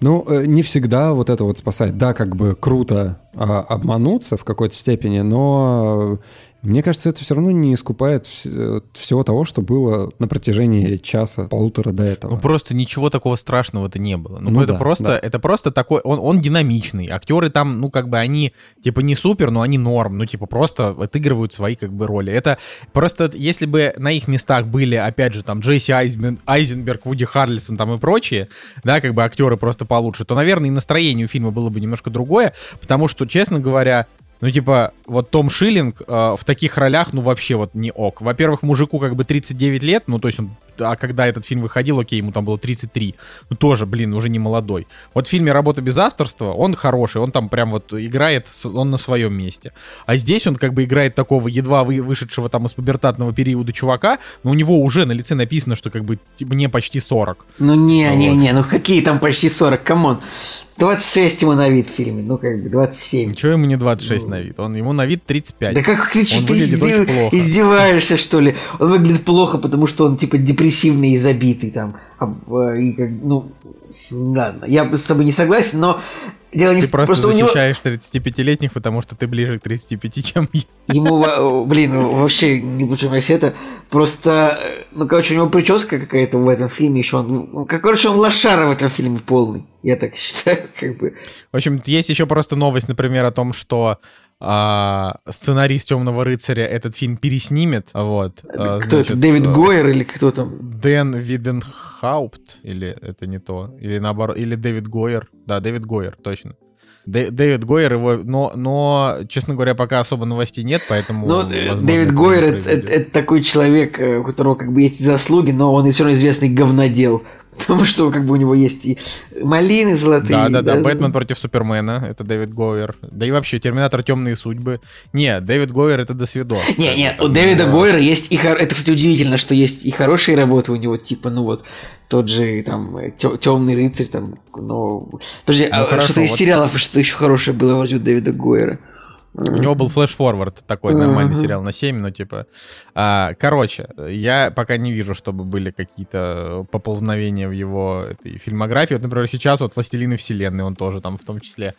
[SPEAKER 2] Ну, э, не всегда вот это вот спасает. Да, как бы круто а, обмануться в какой-то степени, но мне кажется, это все равно не искупает э, всего того, что было на протяжении часа, полутора до этого.
[SPEAKER 1] Ну, просто ничего такого страшного-то не было. Ну,
[SPEAKER 2] Ну
[SPEAKER 1] это
[SPEAKER 2] да,
[SPEAKER 1] просто,
[SPEAKER 2] да.
[SPEAKER 1] это просто такой, он, он динамичный. Актеры там, ну, как бы они, типа, не супер, но они норм. Ну, типа, просто отыгрывают свои, как бы, роли. Это просто, если бы на их местах были, опять же, там, Джесси Айзмен- Айзенберг, Вуди Харрельсон там и прочие, да, как бы актеры просто получше, то, наверное, и настроение у фильма было бы немножко другое, потому что, честно говоря, ну, типа, вот Том Шиллинг э, в таких ролях, ну, вообще вот не ок. Во-первых, мужику как бы 39 лет, ну, то есть он, а когда этот фильм выходил, окей, ему там было 33, ну, тоже, блин, уже не молодой. Вот в фильме «Работа без авторства» он хороший, он там прям вот играет, он на своем месте. А здесь он как бы играет такого едва вы- вышедшего там из пубертатного периода чувака, но у него уже на лице написано, что как бы типа, мне почти 40.
[SPEAKER 3] Ну не, не,
[SPEAKER 1] Вот.
[SPEAKER 3] не, ну какие там почти 40, come on. 26 ему на вид в фильме, ну как бы 27.
[SPEAKER 1] Ничего ему не 26 на вид, он, ему на вид 35.
[SPEAKER 3] Да как ты,
[SPEAKER 1] Он
[SPEAKER 3] ты издев- издеваешься, что ли? Он выглядит плохо, потому что он типа депрессивный и забитый там. э, и как- ну, ладно, я с тобой не согласен, но дело не
[SPEAKER 1] Ты
[SPEAKER 3] в
[SPEAKER 1] просто,
[SPEAKER 3] него
[SPEAKER 1] защищаешь 35-летних, потому что ты ближе к 35, чем я.
[SPEAKER 3] ему блин вообще не почему это просто э, ну короче у него прическа какая-то в этом фильме еще он ну, как короче он лошара в этом фильме полный я так считаю как бы
[SPEAKER 1] В общем, есть еще просто новость, например, о том, что а, сценарист Темного рыцаря этот фильм переснимет. Вот. а,
[SPEAKER 3] кто это
[SPEAKER 1] значит,
[SPEAKER 3] Дэвид
[SPEAKER 1] э,
[SPEAKER 3] Гойер или кто там
[SPEAKER 1] Дэн Виденхаупт, или это не то, или наоборот, или Дэвид Гойер. Да, Дэвид Гойер, точно. Дэ- Дэвид Гойер его, но, но, честно говоря, пока особо новостей нет, поэтому.
[SPEAKER 3] Ну,
[SPEAKER 1] возможно,
[SPEAKER 3] Дэвид
[SPEAKER 1] это
[SPEAKER 3] Гойер это, это- это такой человек, э, у которого как бы есть заслуги, но он и все равно известный говнодел. Потому что как бы у него есть и малины золотые.
[SPEAKER 1] Да, да, да, Бэтмен против Супермена, это Дэвид Гойер. Да и вообще, Терминатор Темные судьбы. Не, Дэвид Гойер это до свидос.
[SPEAKER 3] Не, не, у Дэвида
[SPEAKER 1] да.
[SPEAKER 3] Гойера есть и хор- это, кстати, удивительно, что есть и хорошие работы у него, типа, ну вот тот же там темный рыцарь, там, но. Подожди, а
[SPEAKER 1] хорошо,
[SPEAKER 3] что-то из сериалов, что еще хорошее было вроде у Дэвида Гойера.
[SPEAKER 1] У него был FlashForward такой нормальный
[SPEAKER 3] Мгм.
[SPEAKER 1] сериал на 7, но типа... а, короче, я пока не вижу, чтобы были какие-то поползновения в его этой фильмографии. Вот, например, сейчас вот «Властелины вселенной», он тоже там в том числе...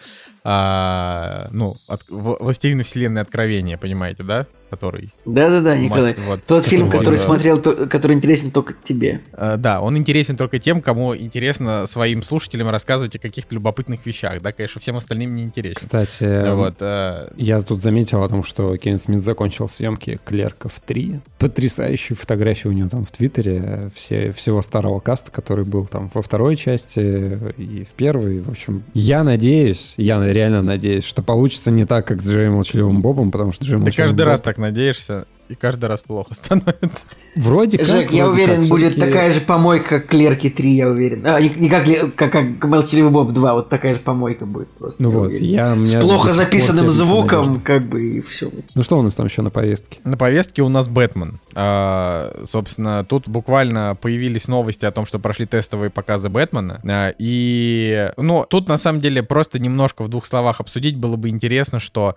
[SPEAKER 1] а, ну, от- «Вла- «Властелины вселенной. Откровения», понимаете, да? Который...
[SPEAKER 3] Да-да-да, Николай.
[SPEAKER 1] вот.
[SPEAKER 3] Тот фильм,
[SPEAKER 1] Вот,
[SPEAKER 3] который
[SPEAKER 1] да.
[SPEAKER 3] смотрел, то- который интересен только тебе.
[SPEAKER 1] А, Да, он интересен только тем, кому интересно своим слушателям рассказывать о каких-то любопытных вещах. Да, конечно, всем остальным не интересен.
[SPEAKER 2] Кстати,
[SPEAKER 1] Вот, э,
[SPEAKER 2] я тут заметил о том, что Кевин Смит закончил съемки «Клерков 3». Потрясающие фотографии у него там в Твиттере, все, всего старого каста, который был там во второй части и в первой. В общем, я надеюсь, я реально надеюсь, что получится не так, как с Джейм Молчаливым Бобом, потому что Джейм Молчаливый
[SPEAKER 1] каждый
[SPEAKER 2] Боб
[SPEAKER 1] раз так надеешься, и каждый раз плохо становится.
[SPEAKER 2] Вроде как,
[SPEAKER 3] Жек, я уверен,
[SPEAKER 2] как,
[SPEAKER 3] будет такая же помойка, как Клерки 3, я уверен. А, не, не как, как, как Молчаливый Боб 2, вот такая же помойка будет просто.
[SPEAKER 2] Ну
[SPEAKER 3] я
[SPEAKER 2] вот,
[SPEAKER 3] уверен.
[SPEAKER 2] я...
[SPEAKER 3] С
[SPEAKER 2] меня
[SPEAKER 3] плохо записанным звуком,
[SPEAKER 2] надежда.
[SPEAKER 3] как бы, и все.
[SPEAKER 2] Ну что у нас там еще на повестке?
[SPEAKER 1] На повестке у нас Бэтмен. А, собственно, тут буквально появились новости о том, что прошли тестовые показы Бэтмена. А, и, ну, тут на самом деле просто немножко в двух словах обсудить было бы интересно, что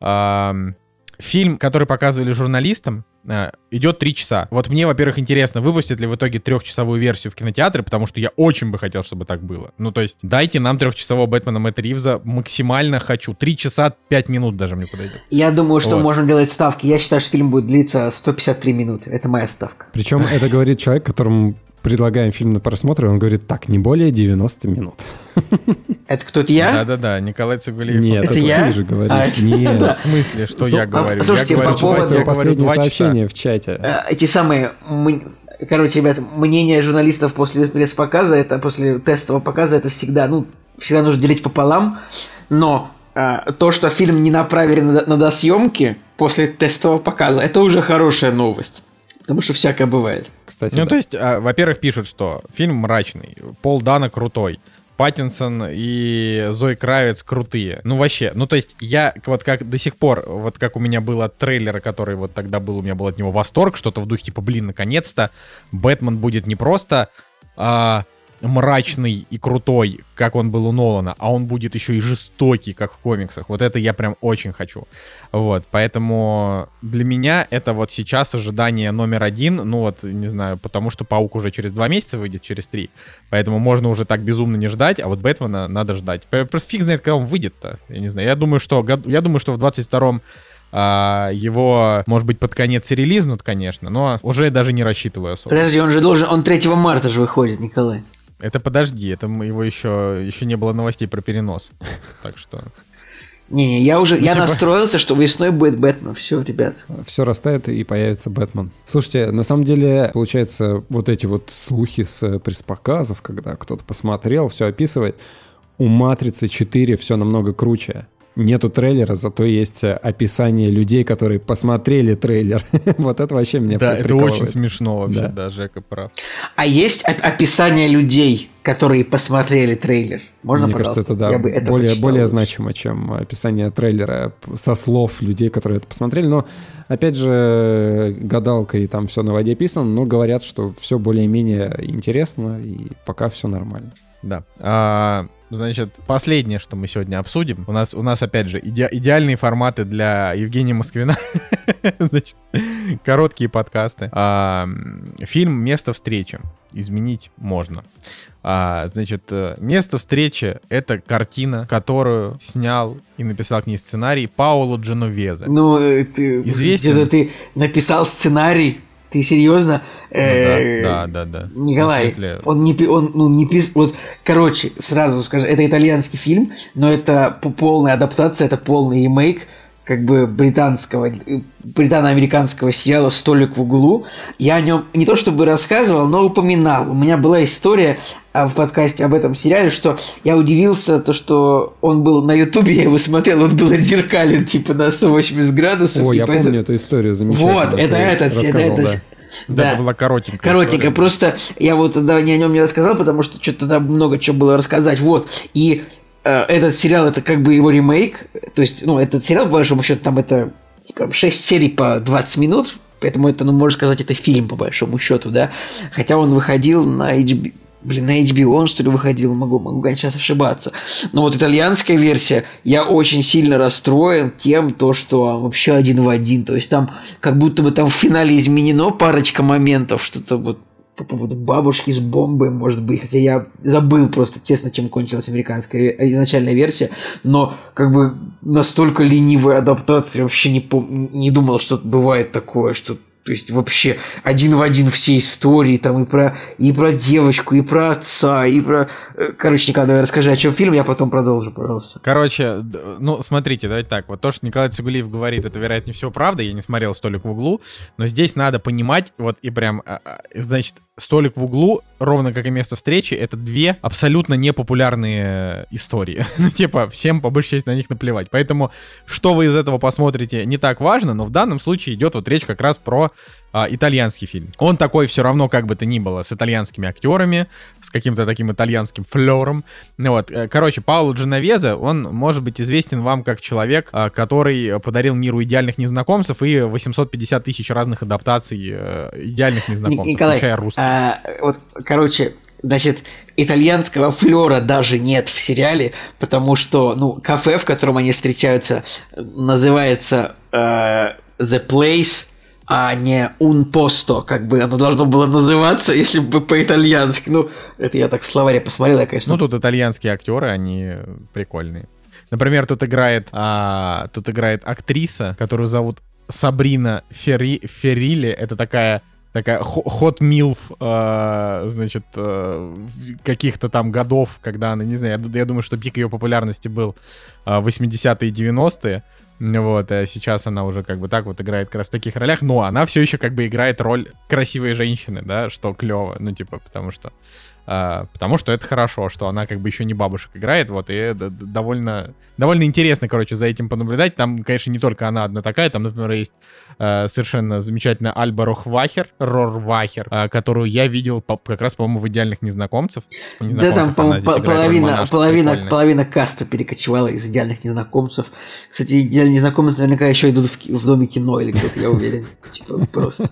[SPEAKER 1] ам, фильм, который показывали журналистам, а, идет три часа. Вот мне, во-первых, интересно, выпустят ли в итоге трехчасовую версию в кинотеатре, потому что я очень бы хотел, чтобы так было. Ну, то есть, дайте нам трехчасового Бэтмена Мэтта Ривза, максимально хочу. Три часа, пять минут даже мне подойдет.
[SPEAKER 3] Я думаю, что
[SPEAKER 1] Вот.
[SPEAKER 3] можно делать ставки. Я считаю, что фильм будет длиться 153 минуты. Это моя ставка.
[SPEAKER 2] Причем это говорит человек, которому предлагаем фильм на просмотр, и он говорит, так, не более 90 минут.
[SPEAKER 3] Это кто-то я?
[SPEAKER 1] Да-да-да, Николай Цугулиев.
[SPEAKER 2] Нет,
[SPEAKER 3] Это
[SPEAKER 2] это
[SPEAKER 3] я?
[SPEAKER 2] ты же говоришь.
[SPEAKER 3] А,
[SPEAKER 2] Нет.
[SPEAKER 1] В смысле, что
[SPEAKER 2] С-
[SPEAKER 1] я говорю?
[SPEAKER 3] слушайте,
[SPEAKER 1] я
[SPEAKER 3] по
[SPEAKER 1] говорю,
[SPEAKER 3] поводу-
[SPEAKER 1] я
[SPEAKER 2] последнее сообщение в чате.
[SPEAKER 3] Э, Эти самые... Короче, ребята, мнение журналистов после пресс-показа, это после тестового показа, это всегда, ну, всегда нужно делить пополам. Но э, то, что фильм не направили на, на досъемки после тестового показа, это уже хорошая новость. Потому что всякое бывает.
[SPEAKER 2] Кстати,
[SPEAKER 1] Ну,
[SPEAKER 2] да.
[SPEAKER 1] то есть, а, во-первых, пишут, что фильм мрачный, Пол Дана крутой, Паттинсон и Зой Кравец крутые. Ну, вообще, ну, то есть, я вот как до сих пор, вот как у меня был от трейлера, который вот тогда был, у меня был от него восторг, что-то в духе, типа, блин, наконец-то Бэтмен будет не просто а, мрачный и крутой, как он был у Нолана, а он будет еще и жестокий, как в комиксах. Вот это я прям очень хочу. Вот, поэтому для меня это вот сейчас ожидание номер один, ну вот, не знаю, потому что Паук уже через два месяца выйдет, через три, поэтому можно уже так безумно не ждать, а вот Бэтмена надо ждать. Просто фиг знает, когда он выйдет-то, я не знаю. Я думаю, что, я думаю, что в 22-м а, его, может быть, под конец и релизнут, конечно, но уже даже не рассчитываю особо.
[SPEAKER 3] Подожди, он же должен... Он 3 марта же выходит, Николай.
[SPEAKER 1] Это подожди, это его еще, еще не было новостей про перенос. Так что...
[SPEAKER 3] Не-не, я уже... я
[SPEAKER 1] типа-
[SPEAKER 3] настроился, что весной будет Бэтмен. Все, ребят.
[SPEAKER 2] Все растает и появится Бэтмен. Слушайте, на самом деле, получается, вот эти вот слухи с э, пресс-показов, когда кто-то посмотрел, все описывает, у «Матрицы 4» все намного круче. Нету трейлера, зато есть э, описание людей, которые посмотрели трейлер. Вот это вообще меня
[SPEAKER 1] Да, это очень смешно вообще,
[SPEAKER 2] Да.
[SPEAKER 1] да, Жека прав.
[SPEAKER 3] А есть оп- описание людей, которые посмотрели трейлер? Можно,
[SPEAKER 2] Мне
[SPEAKER 3] пожалуйста?
[SPEAKER 2] кажется, это да,
[SPEAKER 3] Я бы это
[SPEAKER 2] более,
[SPEAKER 3] почитал.
[SPEAKER 2] более значимо, чем описание трейлера со слов людей, которые это посмотрели. Но, опять же, гадалка и там все на воде писано, но говорят, что все более-менее интересно и пока все нормально.
[SPEAKER 1] Да. А, Значит, последнее, что мы сегодня обсудим. У нас, у нас опять же, иде- идеальные форматы для Евгения Москвина. Значит, короткие подкасты. А, фильм «Место встречи». Изменить можно. А, значит, э, «Место встречи» — это картина, которую снял и написал к ней сценарий Пауло Дженовезе.
[SPEAKER 3] Ну, э, ты...
[SPEAKER 1] Известен.
[SPEAKER 3] Ты написал сценарий. Ты серьезно?
[SPEAKER 1] Ну
[SPEAKER 3] Э,
[SPEAKER 1] да, да, да, да.
[SPEAKER 3] Николай,
[SPEAKER 1] Ну, смысле,
[SPEAKER 3] он не, он, ну, не пис... Вот, короче, сразу скажу, это итальянский фильм, но это полная адаптация, это полный ремейк как бы британского, э, британо-американского сериала «Столик в углу». Я о нем не то чтобы рассказывал, но упоминал. У меня была история а, в подкасте об этом сериале, что я удивился, то, что он был на Ютубе, я его смотрел, он был отзеркален, типа, на 180 градусов.
[SPEAKER 2] О, я
[SPEAKER 3] типа,
[SPEAKER 2] помню
[SPEAKER 3] это-
[SPEAKER 2] эту историю замечательно.
[SPEAKER 3] Вот, это этот, это
[SPEAKER 2] рассказывал,
[SPEAKER 3] этот.
[SPEAKER 2] да.
[SPEAKER 1] да, это была коротенькая
[SPEAKER 3] Коротенько,
[SPEAKER 1] история.
[SPEAKER 3] просто я вот тогда не о нем не рассказал, потому что что-то тогда много чего было рассказать. Вот. И этот сериал это как бы его ремейк. То есть, ну, этот сериал, по большому счету, там это типа 6 серий по 20 минут. Поэтому это, ну, можно сказать, это фильм, по большому счету, да. Хотя он выходил на HBO. Блин, на HBO он, что ли, выходил? Могу, могу, конечно, сейчас ошибаться. Но вот итальянская версия, я очень сильно расстроен тем, то, что вообще один в один. То есть там как будто бы там в финале изменено парочка моментов, что-то вот по поводу бабушки с бомбой, может быть, хотя я забыл просто, честно, чем кончилась американская ве- изначальная версия, но как бы настолько ленивая адаптация, вообще не, пом- не думал, что бывает такое, что то есть вообще один в один все истории, там и про, и про девочку, и про отца, и про... э, Короче, Николай, давай расскажи, о чем фильм, я потом продолжу, пожалуйста.
[SPEAKER 1] Короче, ну, смотрите, давайте так. Вот то, что Николай Цигулиев говорит, это, вероятнее всего, правда. Я не смотрел «Столик в углу», но здесь надо понимать, вот и прям, а, а, значит, «Столик в углу», ровно как и «Место встречи», это две абсолютно непопулярные истории. ну, типа, всем, по большей части, на них наплевать. Поэтому, что вы из этого посмотрите, не так важно, но в данном случае идет вот речь как раз про а, итальянский фильм. Он такой все равно, как бы то ни было, с итальянскими актерами, с каким-то таким итальянским флером. Ну вот, э, короче, Пауло Дженовезе, он может быть известен вам как человек, а, который подарил миру идеальных незнакомцев и 850 тысяч разных адаптаций э, идеальных незнакомцев,
[SPEAKER 3] Николай,
[SPEAKER 1] включая русских.
[SPEAKER 3] а, вот, короче, значит, итальянского флера даже нет в сериале, потому что, ну, кафе, в котором они встречаются, называется э, The Place, а не Un Posto, как бы оно должно было называться, если бы по-итальянски. Ну, это я так в словаре посмотрел, я, конечно,
[SPEAKER 1] Ну, тут итальянские актеры, они прикольные. Например, тут играет, а, тут играет актриса, которую зовут Сабрина Ферри, Феррили. Это такая такая хот милф, значит, э, каких-то там годов, когда она, не знаю, я, я думаю, что пик ее популярности был а, 80-е и 90-е. Вот, а сейчас она уже как бы так вот играет как раз в таких ролях, но она все еще как бы играет роль красивой женщины, да, что клево, ну, типа, потому что потому что это хорошо, что она как бы еще не бабушек играет, вот, и довольно, довольно интересно, короче, за этим понаблюдать. Там, конечно, не только она одна такая, там, например, есть э, совершенно замечательная Альба Рохвахер, Рорвахер, э, которую я видел по- как раз, по-моему, в «Идеальных незнакомцев».
[SPEAKER 3] Да,
[SPEAKER 1] Незнакомцев
[SPEAKER 3] там,
[SPEAKER 1] она
[SPEAKER 3] по-моему, по- половина, половина,
[SPEAKER 1] прикольная.
[SPEAKER 3] половина каста перекочевала из идеальных незнакомцев. Кстати, идеальные незнакомцы наверняка еще идут в, в доме кино или где-то, я уверен. Типа просто.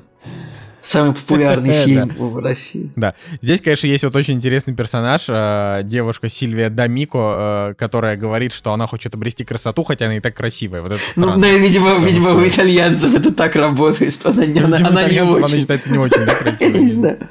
[SPEAKER 3] Самый популярный
[SPEAKER 1] Да.
[SPEAKER 3] фильм в России.
[SPEAKER 1] Да, здесь, конечно, есть вот очень интересный персонаж, э, девушка Сильвия Дамико, э, которая говорит, что она хочет обрести красоту, хотя она и так красивая. Вот это
[SPEAKER 3] Ну, да, видимо,
[SPEAKER 1] Потому
[SPEAKER 3] видимо,
[SPEAKER 1] что-
[SPEAKER 3] у итальянцев это так работает, что она, не- она,
[SPEAKER 1] Видимо,
[SPEAKER 3] она не
[SPEAKER 1] итальянцев она
[SPEAKER 3] очень.
[SPEAKER 1] считается не очень, да,
[SPEAKER 3] Я
[SPEAKER 1] красивой?
[SPEAKER 3] не знаю.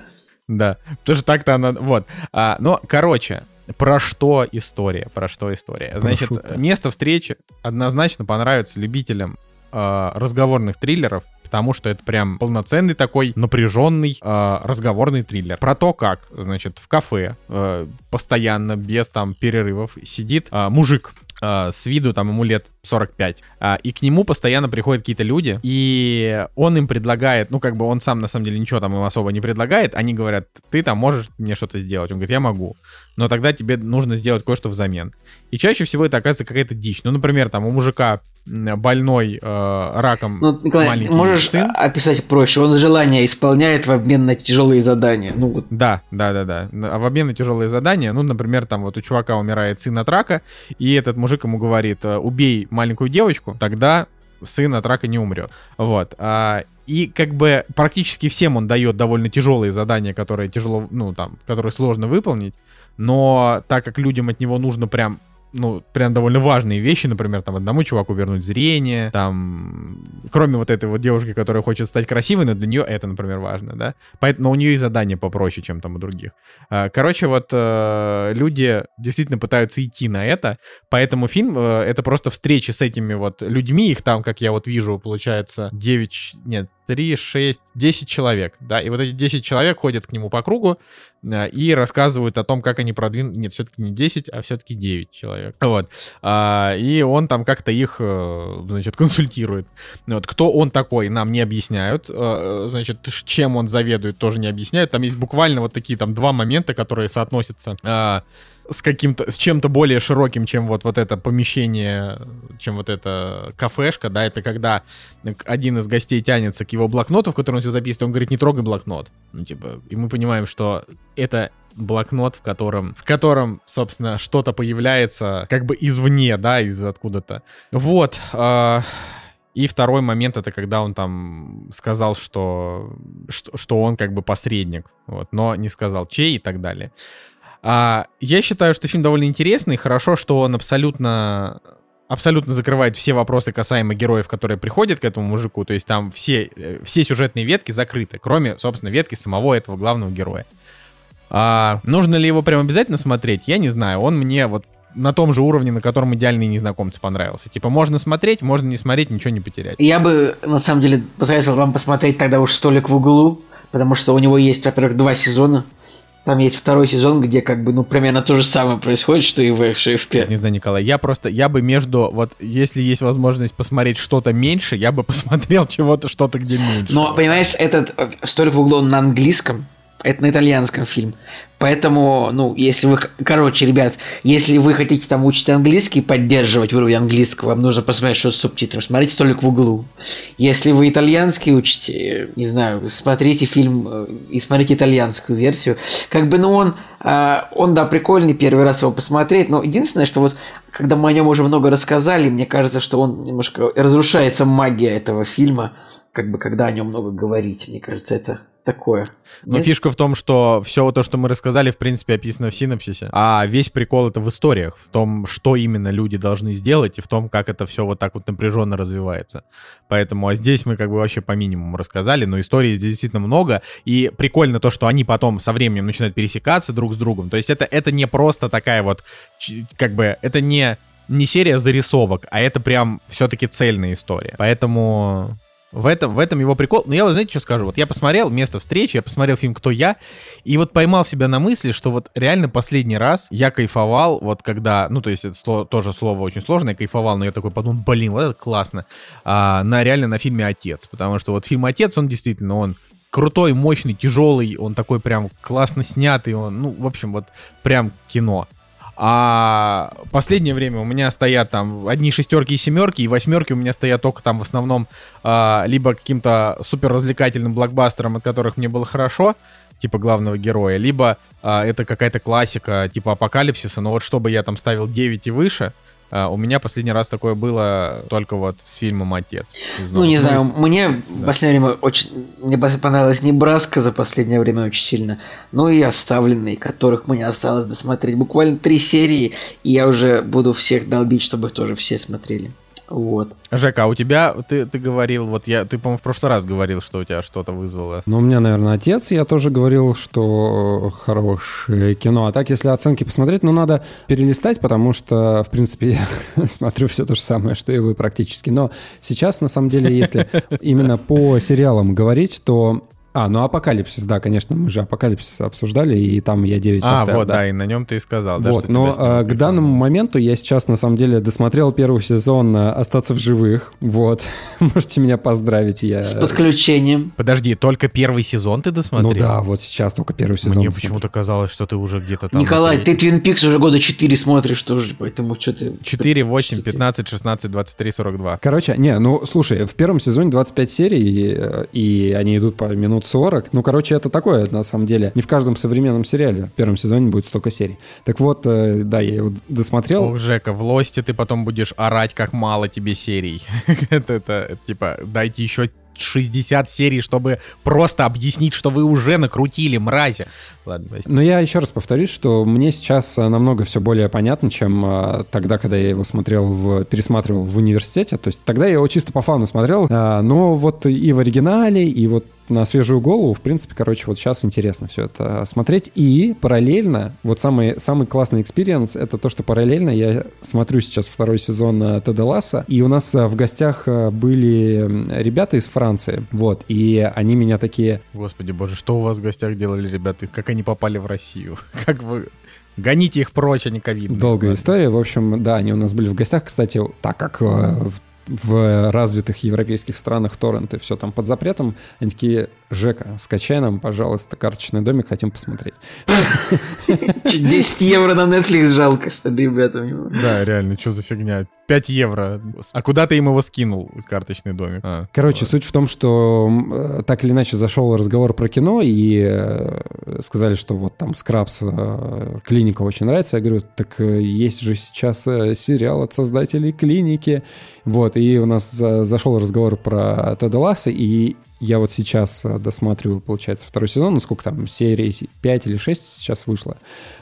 [SPEAKER 1] Да, потому что так-то она... Вот. А, но, короче, про что история? Про что история? Значит,
[SPEAKER 2] Прошутто.
[SPEAKER 1] место встречи однозначно понравится любителям э, разговорных триллеров, потому что это прям полноценный такой напряженный э, разговорный триллер. Про то, как, значит, в кафе э, постоянно, без там перерывов, сидит э, мужик, с виду там ему лет 45. А, и к нему постоянно приходят какие-то люди, и он им предлагает, ну, как бы он сам на самом деле ничего там им особо не предлагает, они говорят, ты там можешь мне что-то сделать. Он говорит, я могу. Но тогда тебе нужно сделать кое-что взамен. И чаще всего это оказывается какая-то дичь. Ну, например, там у мужика больной э, раком
[SPEAKER 3] Ну, Николай,
[SPEAKER 1] маленький
[SPEAKER 3] можешь
[SPEAKER 1] сын.
[SPEAKER 3] описать проще? Он желание исполняет в обмен на тяжелые задания. Ну, вот.
[SPEAKER 1] Да, да, да, да. А в обмен на тяжелые задания, ну, например, там вот у чувака умирает сын от рака, и этот мужик ему говорит, убей маленькую девочку, тогда сын от рака не умрет. Вот. А, и как бы практически всем он дает довольно тяжелые задания, которые тяжело, ну там, которые сложно выполнить. Но так как людям от него нужно прям ну, прям довольно важные вещи, например, там, одному чуваку вернуть зрение, там, кроме вот этой вот девушки, которая хочет стать красивой, но для нее это, например, важно, да, поэтому, у нее и задание попроще, чем там у других. А, короче, вот э, люди действительно пытаются идти на это, поэтому фильм э, это просто встречи с этими вот людьми, их там, как я вот вижу, получается 9, нет, 3, 6, 10 человек, да, и вот эти 10 человек ходят к нему по кругу э, и рассказывают о том, как они продвинули, нет, все-таки не 10, а все-таки 9 человек, вот, а, и он там как-то их, э, значит, консультирует, вот, кто он такой, нам не объясняют, э, значит, чем он заведует, тоже не объясняют, там есть буквально вот такие там два момента, которые соотносятся, а, с каким-то, с чем-то более широким, чем вот, вот это помещение, чем вот эта кафешка, да, это когда один из гостей тянется к его блокноту, в котором он все записывает, он говорит, не трогай блокнот. Ну, типа, и мы понимаем, что это блокнот, в котором, в котором, собственно, что-то появляется как бы извне, да, из откуда-то. Вот. Э, и второй момент это когда он там сказал, что, что, что он как бы посредник, вот, но не сказал чей и так далее. А, я считаю, что фильм довольно интересный. Хорошо, что он абсолютно абсолютно закрывает все вопросы касаемо героев, которые приходят к этому мужику. То есть там все, э, все сюжетные ветки закрыты, кроме, собственно, ветки самого этого главного героя. А, нужно ли его прям обязательно смотреть? Я не знаю. Он мне вот на том же уровне, на котором идеальные незнакомцы понравился. Типа, можно смотреть, можно не смотреть, ничего не потерять.
[SPEAKER 3] Я бы, на самом деле, посоветовал вам посмотреть тогда уж «Столик в углу», потому что у него есть, во-первых, два сезона, там есть второй сезон, где как бы, ну, примерно то же самое происходит, что и в, что и в первом.
[SPEAKER 1] Не знаю, Николай, я просто, я бы между, вот, если есть возможность посмотреть что-то меньше, я бы посмотрел чего-то, что-то где меньше.
[SPEAKER 3] Но, понимаешь, этот э, «Столик в углу» на английском, это на итальянском фильм. Поэтому, ну, если вы... Короче, ребят, если вы хотите там учить английский, поддерживать уровень английского, вам нужно посмотреть, что с субтитром. Смотрите только в углу. Если вы итальянский учите, не знаю, смотрите фильм э, и смотрите итальянскую версию. Как бы, ну, он... А, он, да, прикольный, первый раз его посмотреть, но единственное, что вот когда мы о нем уже много рассказали, мне кажется, что он немножко разрушается магия этого фильма, как бы когда о нем много говорить. Мне кажется, это такое.
[SPEAKER 1] Но Нет? фишка в том, что все то, что мы рассказали, в принципе, описано в синапсисе. А весь прикол это в историях, в том, что именно люди должны сделать, и в том, как это все вот так вот напряженно развивается. Поэтому, а здесь мы как бы вообще по минимуму рассказали, но историй здесь действительно много, и прикольно то, что они потом со временем начинают пересекаться друг с другом. То есть это, это не просто такая вот, как бы, это не не серия зарисовок, а это прям все-таки цельная история. Поэтому в этом, в этом его прикол. Но я вот знаете, что скажу? Вот я посмотрел место встречи, я посмотрел фильм «Кто я», и вот поймал себя на мысли, что вот реально последний раз я кайфовал, вот когда, ну, то есть это слово, тоже слово очень сложное, кайфовал, но я такой подумал, блин, вот это классно, а, на реально на фильме «Отец», потому что вот фильм «Отец», он действительно, он крутой, мощный, тяжелый, он такой прям классно снятый, он, ну, в общем, вот прям кино. А последнее время у меня стоят там одни шестерки и семерки, и восьмерки у меня стоят только там в основном а, либо каким-то супер развлекательным блокбастером, от которых мне было хорошо, типа главного героя, либо а, это какая-то классика типа апокалипсиса, но вот чтобы я там ставил 9 и выше, а, у меня последний раз такое было только вот с фильмом «Отец».
[SPEAKER 3] Ну, не знаю, мне да. в последнее время очень... Мне понравилась Небраска за последнее время очень сильно. Ну и «Оставленные», которых мне осталось досмотреть. Буквально три серии, и я уже буду всех долбить, чтобы их тоже все смотрели. Вот.
[SPEAKER 1] Жека, а у тебя, ты, ты говорил, вот я, ты, по-моему, в прошлый раз говорил, что у тебя что-то вызвало.
[SPEAKER 2] Ну, у меня, наверное, отец, я тоже говорил, что хорошее кино. А так, если оценки посмотреть, ну, надо перелистать, потому что, в принципе, я смотрю все то же самое, что и вы практически. Но сейчас, на самом деле, если именно по сериалам говорить, то а, ну Апокалипсис, да, конечно, мы же Апокалипсис обсуждали, и там я 9
[SPEAKER 1] а,
[SPEAKER 2] поставил.
[SPEAKER 1] вот, да. да, и на нем ты и сказал.
[SPEAKER 2] Вот, да, но а, к данному моменту я сейчас, на самом деле, досмотрел первый сезон а, «Остаться в живых», вот. Можете меня поздравить, я...
[SPEAKER 3] С подключением.
[SPEAKER 1] Подожди, только первый сезон ты досмотрел?
[SPEAKER 2] Ну да, вот сейчас только первый сезон.
[SPEAKER 1] Мне почему-то казалось, что ты уже где-то там...
[SPEAKER 3] Николай, ты Твин Пикс уже года 4 смотришь тоже, поэтому что ты...
[SPEAKER 1] 4, 8, 15, 16, 23, 42.
[SPEAKER 2] Короче, не, ну, слушай, в первом сезоне 25 серий, и, и они идут по минут 40, ну, короче, это такое, на самом деле. Не в каждом современном сериале в первом сезоне будет столько серий. Так вот, э, да, я его досмотрел.
[SPEAKER 1] Ох, Жека, в Лосте ты потом будешь орать, как мало тебе серий. это, типа, дайте еще 60 серий, чтобы просто объяснить, что вы уже накрутили, мрази. Ладно, прости.
[SPEAKER 2] Но я еще раз повторюсь, что мне сейчас э, намного все более понятно, чем э, тогда, когда я его смотрел, в, пересматривал в университете. То есть тогда я его чисто по фану смотрел, но вот и в оригинале, и вот на свежую голову, в принципе, короче, вот сейчас интересно все это смотреть. И параллельно, вот самый, самый классный experience, это то, что параллельно я смотрю сейчас второй сезон э, Теда Лассо, и у нас э, в гостях э, были ребята из Франции, вот, и они меня такие,
[SPEAKER 1] Господи боже, что у вас в гостях делали, ребята? Как они попали в Россию? Как вы... Гоните их прочь, они ковидные.
[SPEAKER 2] Долгая история. В общем, да, они у нас были в гостях. Кстати, так как э, в, развитых европейских странах торренты все там под запретом, они такие, Жека, скачай нам, пожалуйста, карточный домик, хотим посмотреть.
[SPEAKER 3] 10 евро на Netflix жалко, что ребятам.
[SPEAKER 1] Да, реально, что за фигня? 5 евро. А куда ты им его скинул, карточный домик? А,
[SPEAKER 2] Короче, суть в том, что э, так или иначе зашел разговор про кино, и э, сказали, что вот там Скрабс э, клиника очень нравится. Я говорю, так есть же сейчас сериал от создателей клиники. Вот, и у нас за- зашел разговор про Теда Ласса, и я вот сейчас э, досматриваю, получается, второй сезон, ну сколько там, серии 5 или 6 сейчас вышло.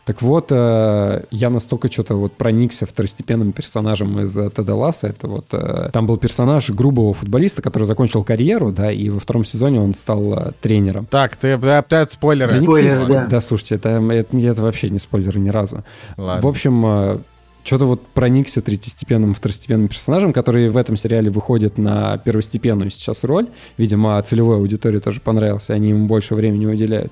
[SPEAKER 2] Так вот, э, я настолько что-то вот проникся второстепенным персонажем из э, Теда Ласса. Это вот, там был персонаж грубого футболиста, который закончил карьеру, да, и во втором сезоне он стал тренером.
[SPEAKER 1] Так, ты опять спойлеры.
[SPEAKER 2] Да
[SPEAKER 3] Спойлеры,
[SPEAKER 2] никаких
[SPEAKER 3] да.
[SPEAKER 2] Да, слушайте, это, это, это вообще не спойлеры ни разу.
[SPEAKER 1] Ладно.
[SPEAKER 2] В общем, что-то вот проникся третьестепенным, второстепенным персонажем, который в этом сериале выходит на первостепенную сейчас роль. Видимо, целевой аудитории тоже понравился, они ему больше времени уделяют.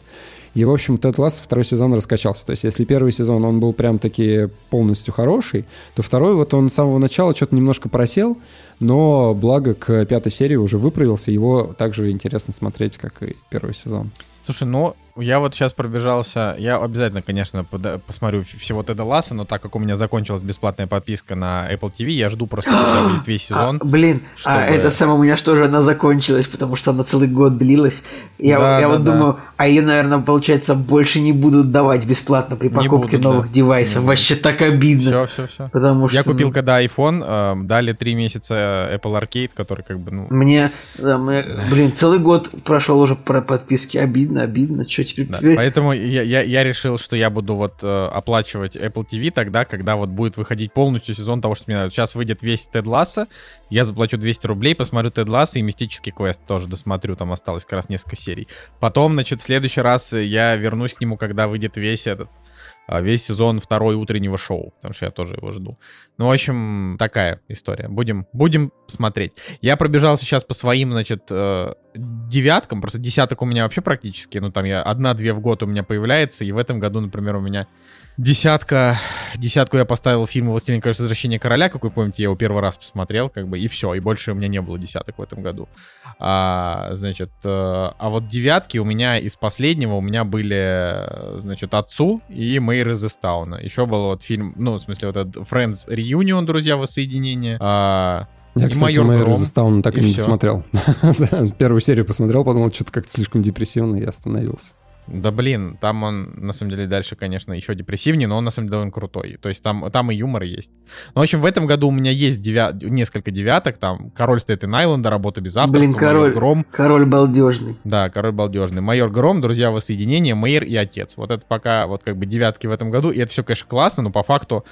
[SPEAKER 2] И, в общем, Тед Ласс второй сезон раскачался. То есть, если первый сезон он был прям таки полностью хороший, то второй вот он с самого начала что-то немножко просел, но благо к пятой серии уже выправился, его также интересно смотреть, как и первый сезон.
[SPEAKER 1] Слушай, ну, я вот сейчас пробежался, я обязательно, конечно, посмотрю всего Теда Ласса, но так как у меня закончилась бесплатная подписка на Apple TV, я жду просто, когда выйдет весь сезон.
[SPEAKER 3] А, блин, а
[SPEAKER 1] чтобы-
[SPEAKER 3] это самое у меня же тоже она закончилась, потому что она целый год длилась. Я,
[SPEAKER 1] Да,
[SPEAKER 3] я
[SPEAKER 1] да,
[SPEAKER 3] вот
[SPEAKER 1] да.
[SPEAKER 3] думаю, а ее, наверное, получается, больше не будут давать бесплатно при покупке
[SPEAKER 1] будут,
[SPEAKER 3] новых
[SPEAKER 1] да.
[SPEAKER 3] девайсов.
[SPEAKER 1] Не
[SPEAKER 3] Вообще так обидно.
[SPEAKER 1] Все, все, все.
[SPEAKER 3] Потому что
[SPEAKER 1] Я купил
[SPEAKER 3] ну,
[SPEAKER 1] когда iPhone, э, дали три месяца Apple Arcade, который как бы, ну,
[SPEAKER 3] мне, да, мне- блин, целый год прошел уже про подписки. Обидно, обидно. Что теперь?
[SPEAKER 1] Да, поэтому я, я, я решил, что я буду вот э, оплачивать Apple TV тогда, когда вот будет выходить полностью сезон того, что мне надо. Сейчас выйдет весь Тед Ласса, я заплачу 200 рублей, посмотрю Тед Ласса и Мистический квест тоже досмотрю, там осталось как раз несколько серий. Потом, значит, в следующий раз я вернусь к нему, когда выйдет весь этот весь сезон второй утреннего шоу, потому что я тоже его жду. Ну, в общем, такая история. Будем, будем смотреть. Я пробежался сейчас по своим, значит, э, девяткам, просто десяток у меня вообще практически, ну, там я одна-две в год у меня появляется, и в этом году, например, у меня десятка, десятку я поставил фильм «Властелин колец. Возвращение короля», как вы помните, я его первый раз посмотрел, как бы, и все, и больше у меня не было десяток в этом году. А, значит, э, а вот девятки у меня из последнего у меня были, э, значит, «Отцу» и «Мэйр из Эстауна». Еще был вот фильм, ну, в смысле, вот этот «Friends Reunion», «Друзья воссоединения». А,
[SPEAKER 2] Я,
[SPEAKER 1] И
[SPEAKER 2] кстати,
[SPEAKER 1] «Майор
[SPEAKER 2] Эстауна» так и,
[SPEAKER 1] и
[SPEAKER 2] не
[SPEAKER 1] всё.
[SPEAKER 2] досмотрел. Первую серию посмотрел, подумал, что-то как-то слишком депрессивно, и остановился.
[SPEAKER 1] Да блин, там он, на самом деле, дальше, конечно, еще депрессивнее, но он, на самом деле, довольно крутой. То есть там, там и юмор есть. Ну, в общем, в этом году у меня есть девя- несколько девяток, там «Король Стейтен Айленда», «Работа без авторства»,
[SPEAKER 3] Блин,
[SPEAKER 1] «Майор
[SPEAKER 3] король,
[SPEAKER 1] Гром»,
[SPEAKER 3] король балдежный.
[SPEAKER 1] да, «Король балдежный», «Майор Гром», «Друзья воссоединения», «Мэйр» и «Отец». Вот это пока вот как бы девятки в этом году, и это все, конечно, классно, но по факту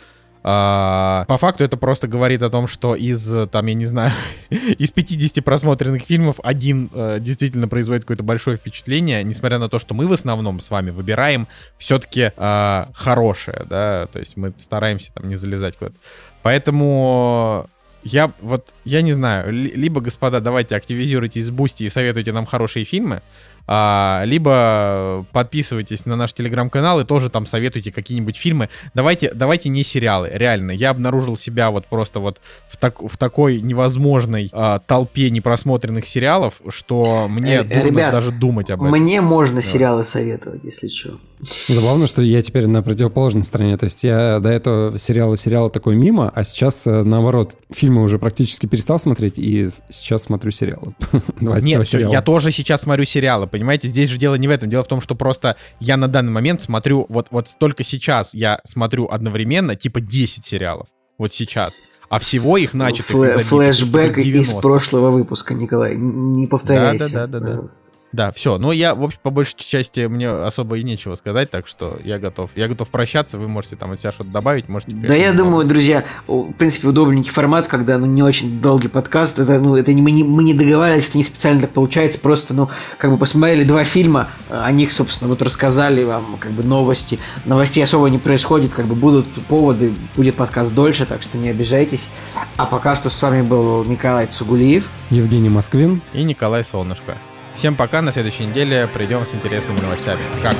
[SPEAKER 1] а, по факту это просто говорит о том, что из, э, там, я не знаю, из 50 просмотренных фильмов один э, действительно производит какое-то большое впечатление, несмотря на то, что мы в основном с вами выбираем все-таки хорошее, да, то есть мы стараемся там не залезать куда-то. Поэтому я вот, я не знаю, ли- либо, господа, давайте активизируйтесь с Бусти и советуйте нам хорошие фильмы, а, либо подписывайтесь на наш телеграм-канал и тоже там советуйте какие-нибудь фильмы. Давайте, давайте не сериалы, реально. Я обнаружил себя вот просто вот в, так, в такой невозможной а, толпе непросмотренных сериалов, что мне
[SPEAKER 3] Э,
[SPEAKER 1] дурно
[SPEAKER 3] ребят,
[SPEAKER 1] даже думать об этом.
[SPEAKER 3] Мне можно сериалы советовать, если что.
[SPEAKER 2] Забавно, что я теперь на противоположной стороне. То есть я до этого сериалы сериалы такой мимо, а сейчас э, наоборот фильмы уже практически перестал смотреть и сейчас смотрю сериалы. Два-
[SPEAKER 1] Нет,
[SPEAKER 2] два сериала.
[SPEAKER 1] я тоже сейчас смотрю сериалы, понимаете? Здесь же дело не в этом. Дело в том, что просто я на данный момент смотрю, вот, вот только сейчас я смотрю одновременно типа 10 сериалов. Вот сейчас. А всего их начатых
[SPEAKER 3] Флэ- флэшбэк
[SPEAKER 1] штук
[SPEAKER 3] из
[SPEAKER 1] 90.
[SPEAKER 3] прошлого выпуска, Николай. Не повторяйся.
[SPEAKER 1] Да, да, да, да, да. Да, все. Ну, я, в общем, по большей части мне особо и нечего сказать, так что я готов. Я готов прощаться, вы можете там от себя что-то добавить, можете...
[SPEAKER 3] Да я
[SPEAKER 1] много.
[SPEAKER 3] думаю, друзья, в принципе, удобненький формат, когда ну, не очень долгий подкаст. Это, ну, это не, мы, не, мы не договаривались, это не специально так получается. Просто, ну, как бы посмотрели два фильма, э, о них, собственно, вот рассказали вам, как бы, новости. Новостей особо не происходит, как бы, будут поводы, будет подкаст дольше, так что не обижайтесь. А пока что с вами был Николай Цугулиев.
[SPEAKER 2] Евгений Москвин.
[SPEAKER 1] И Николай Солнышко. Всем пока, на следующей неделе придем с интересными новостями. Как?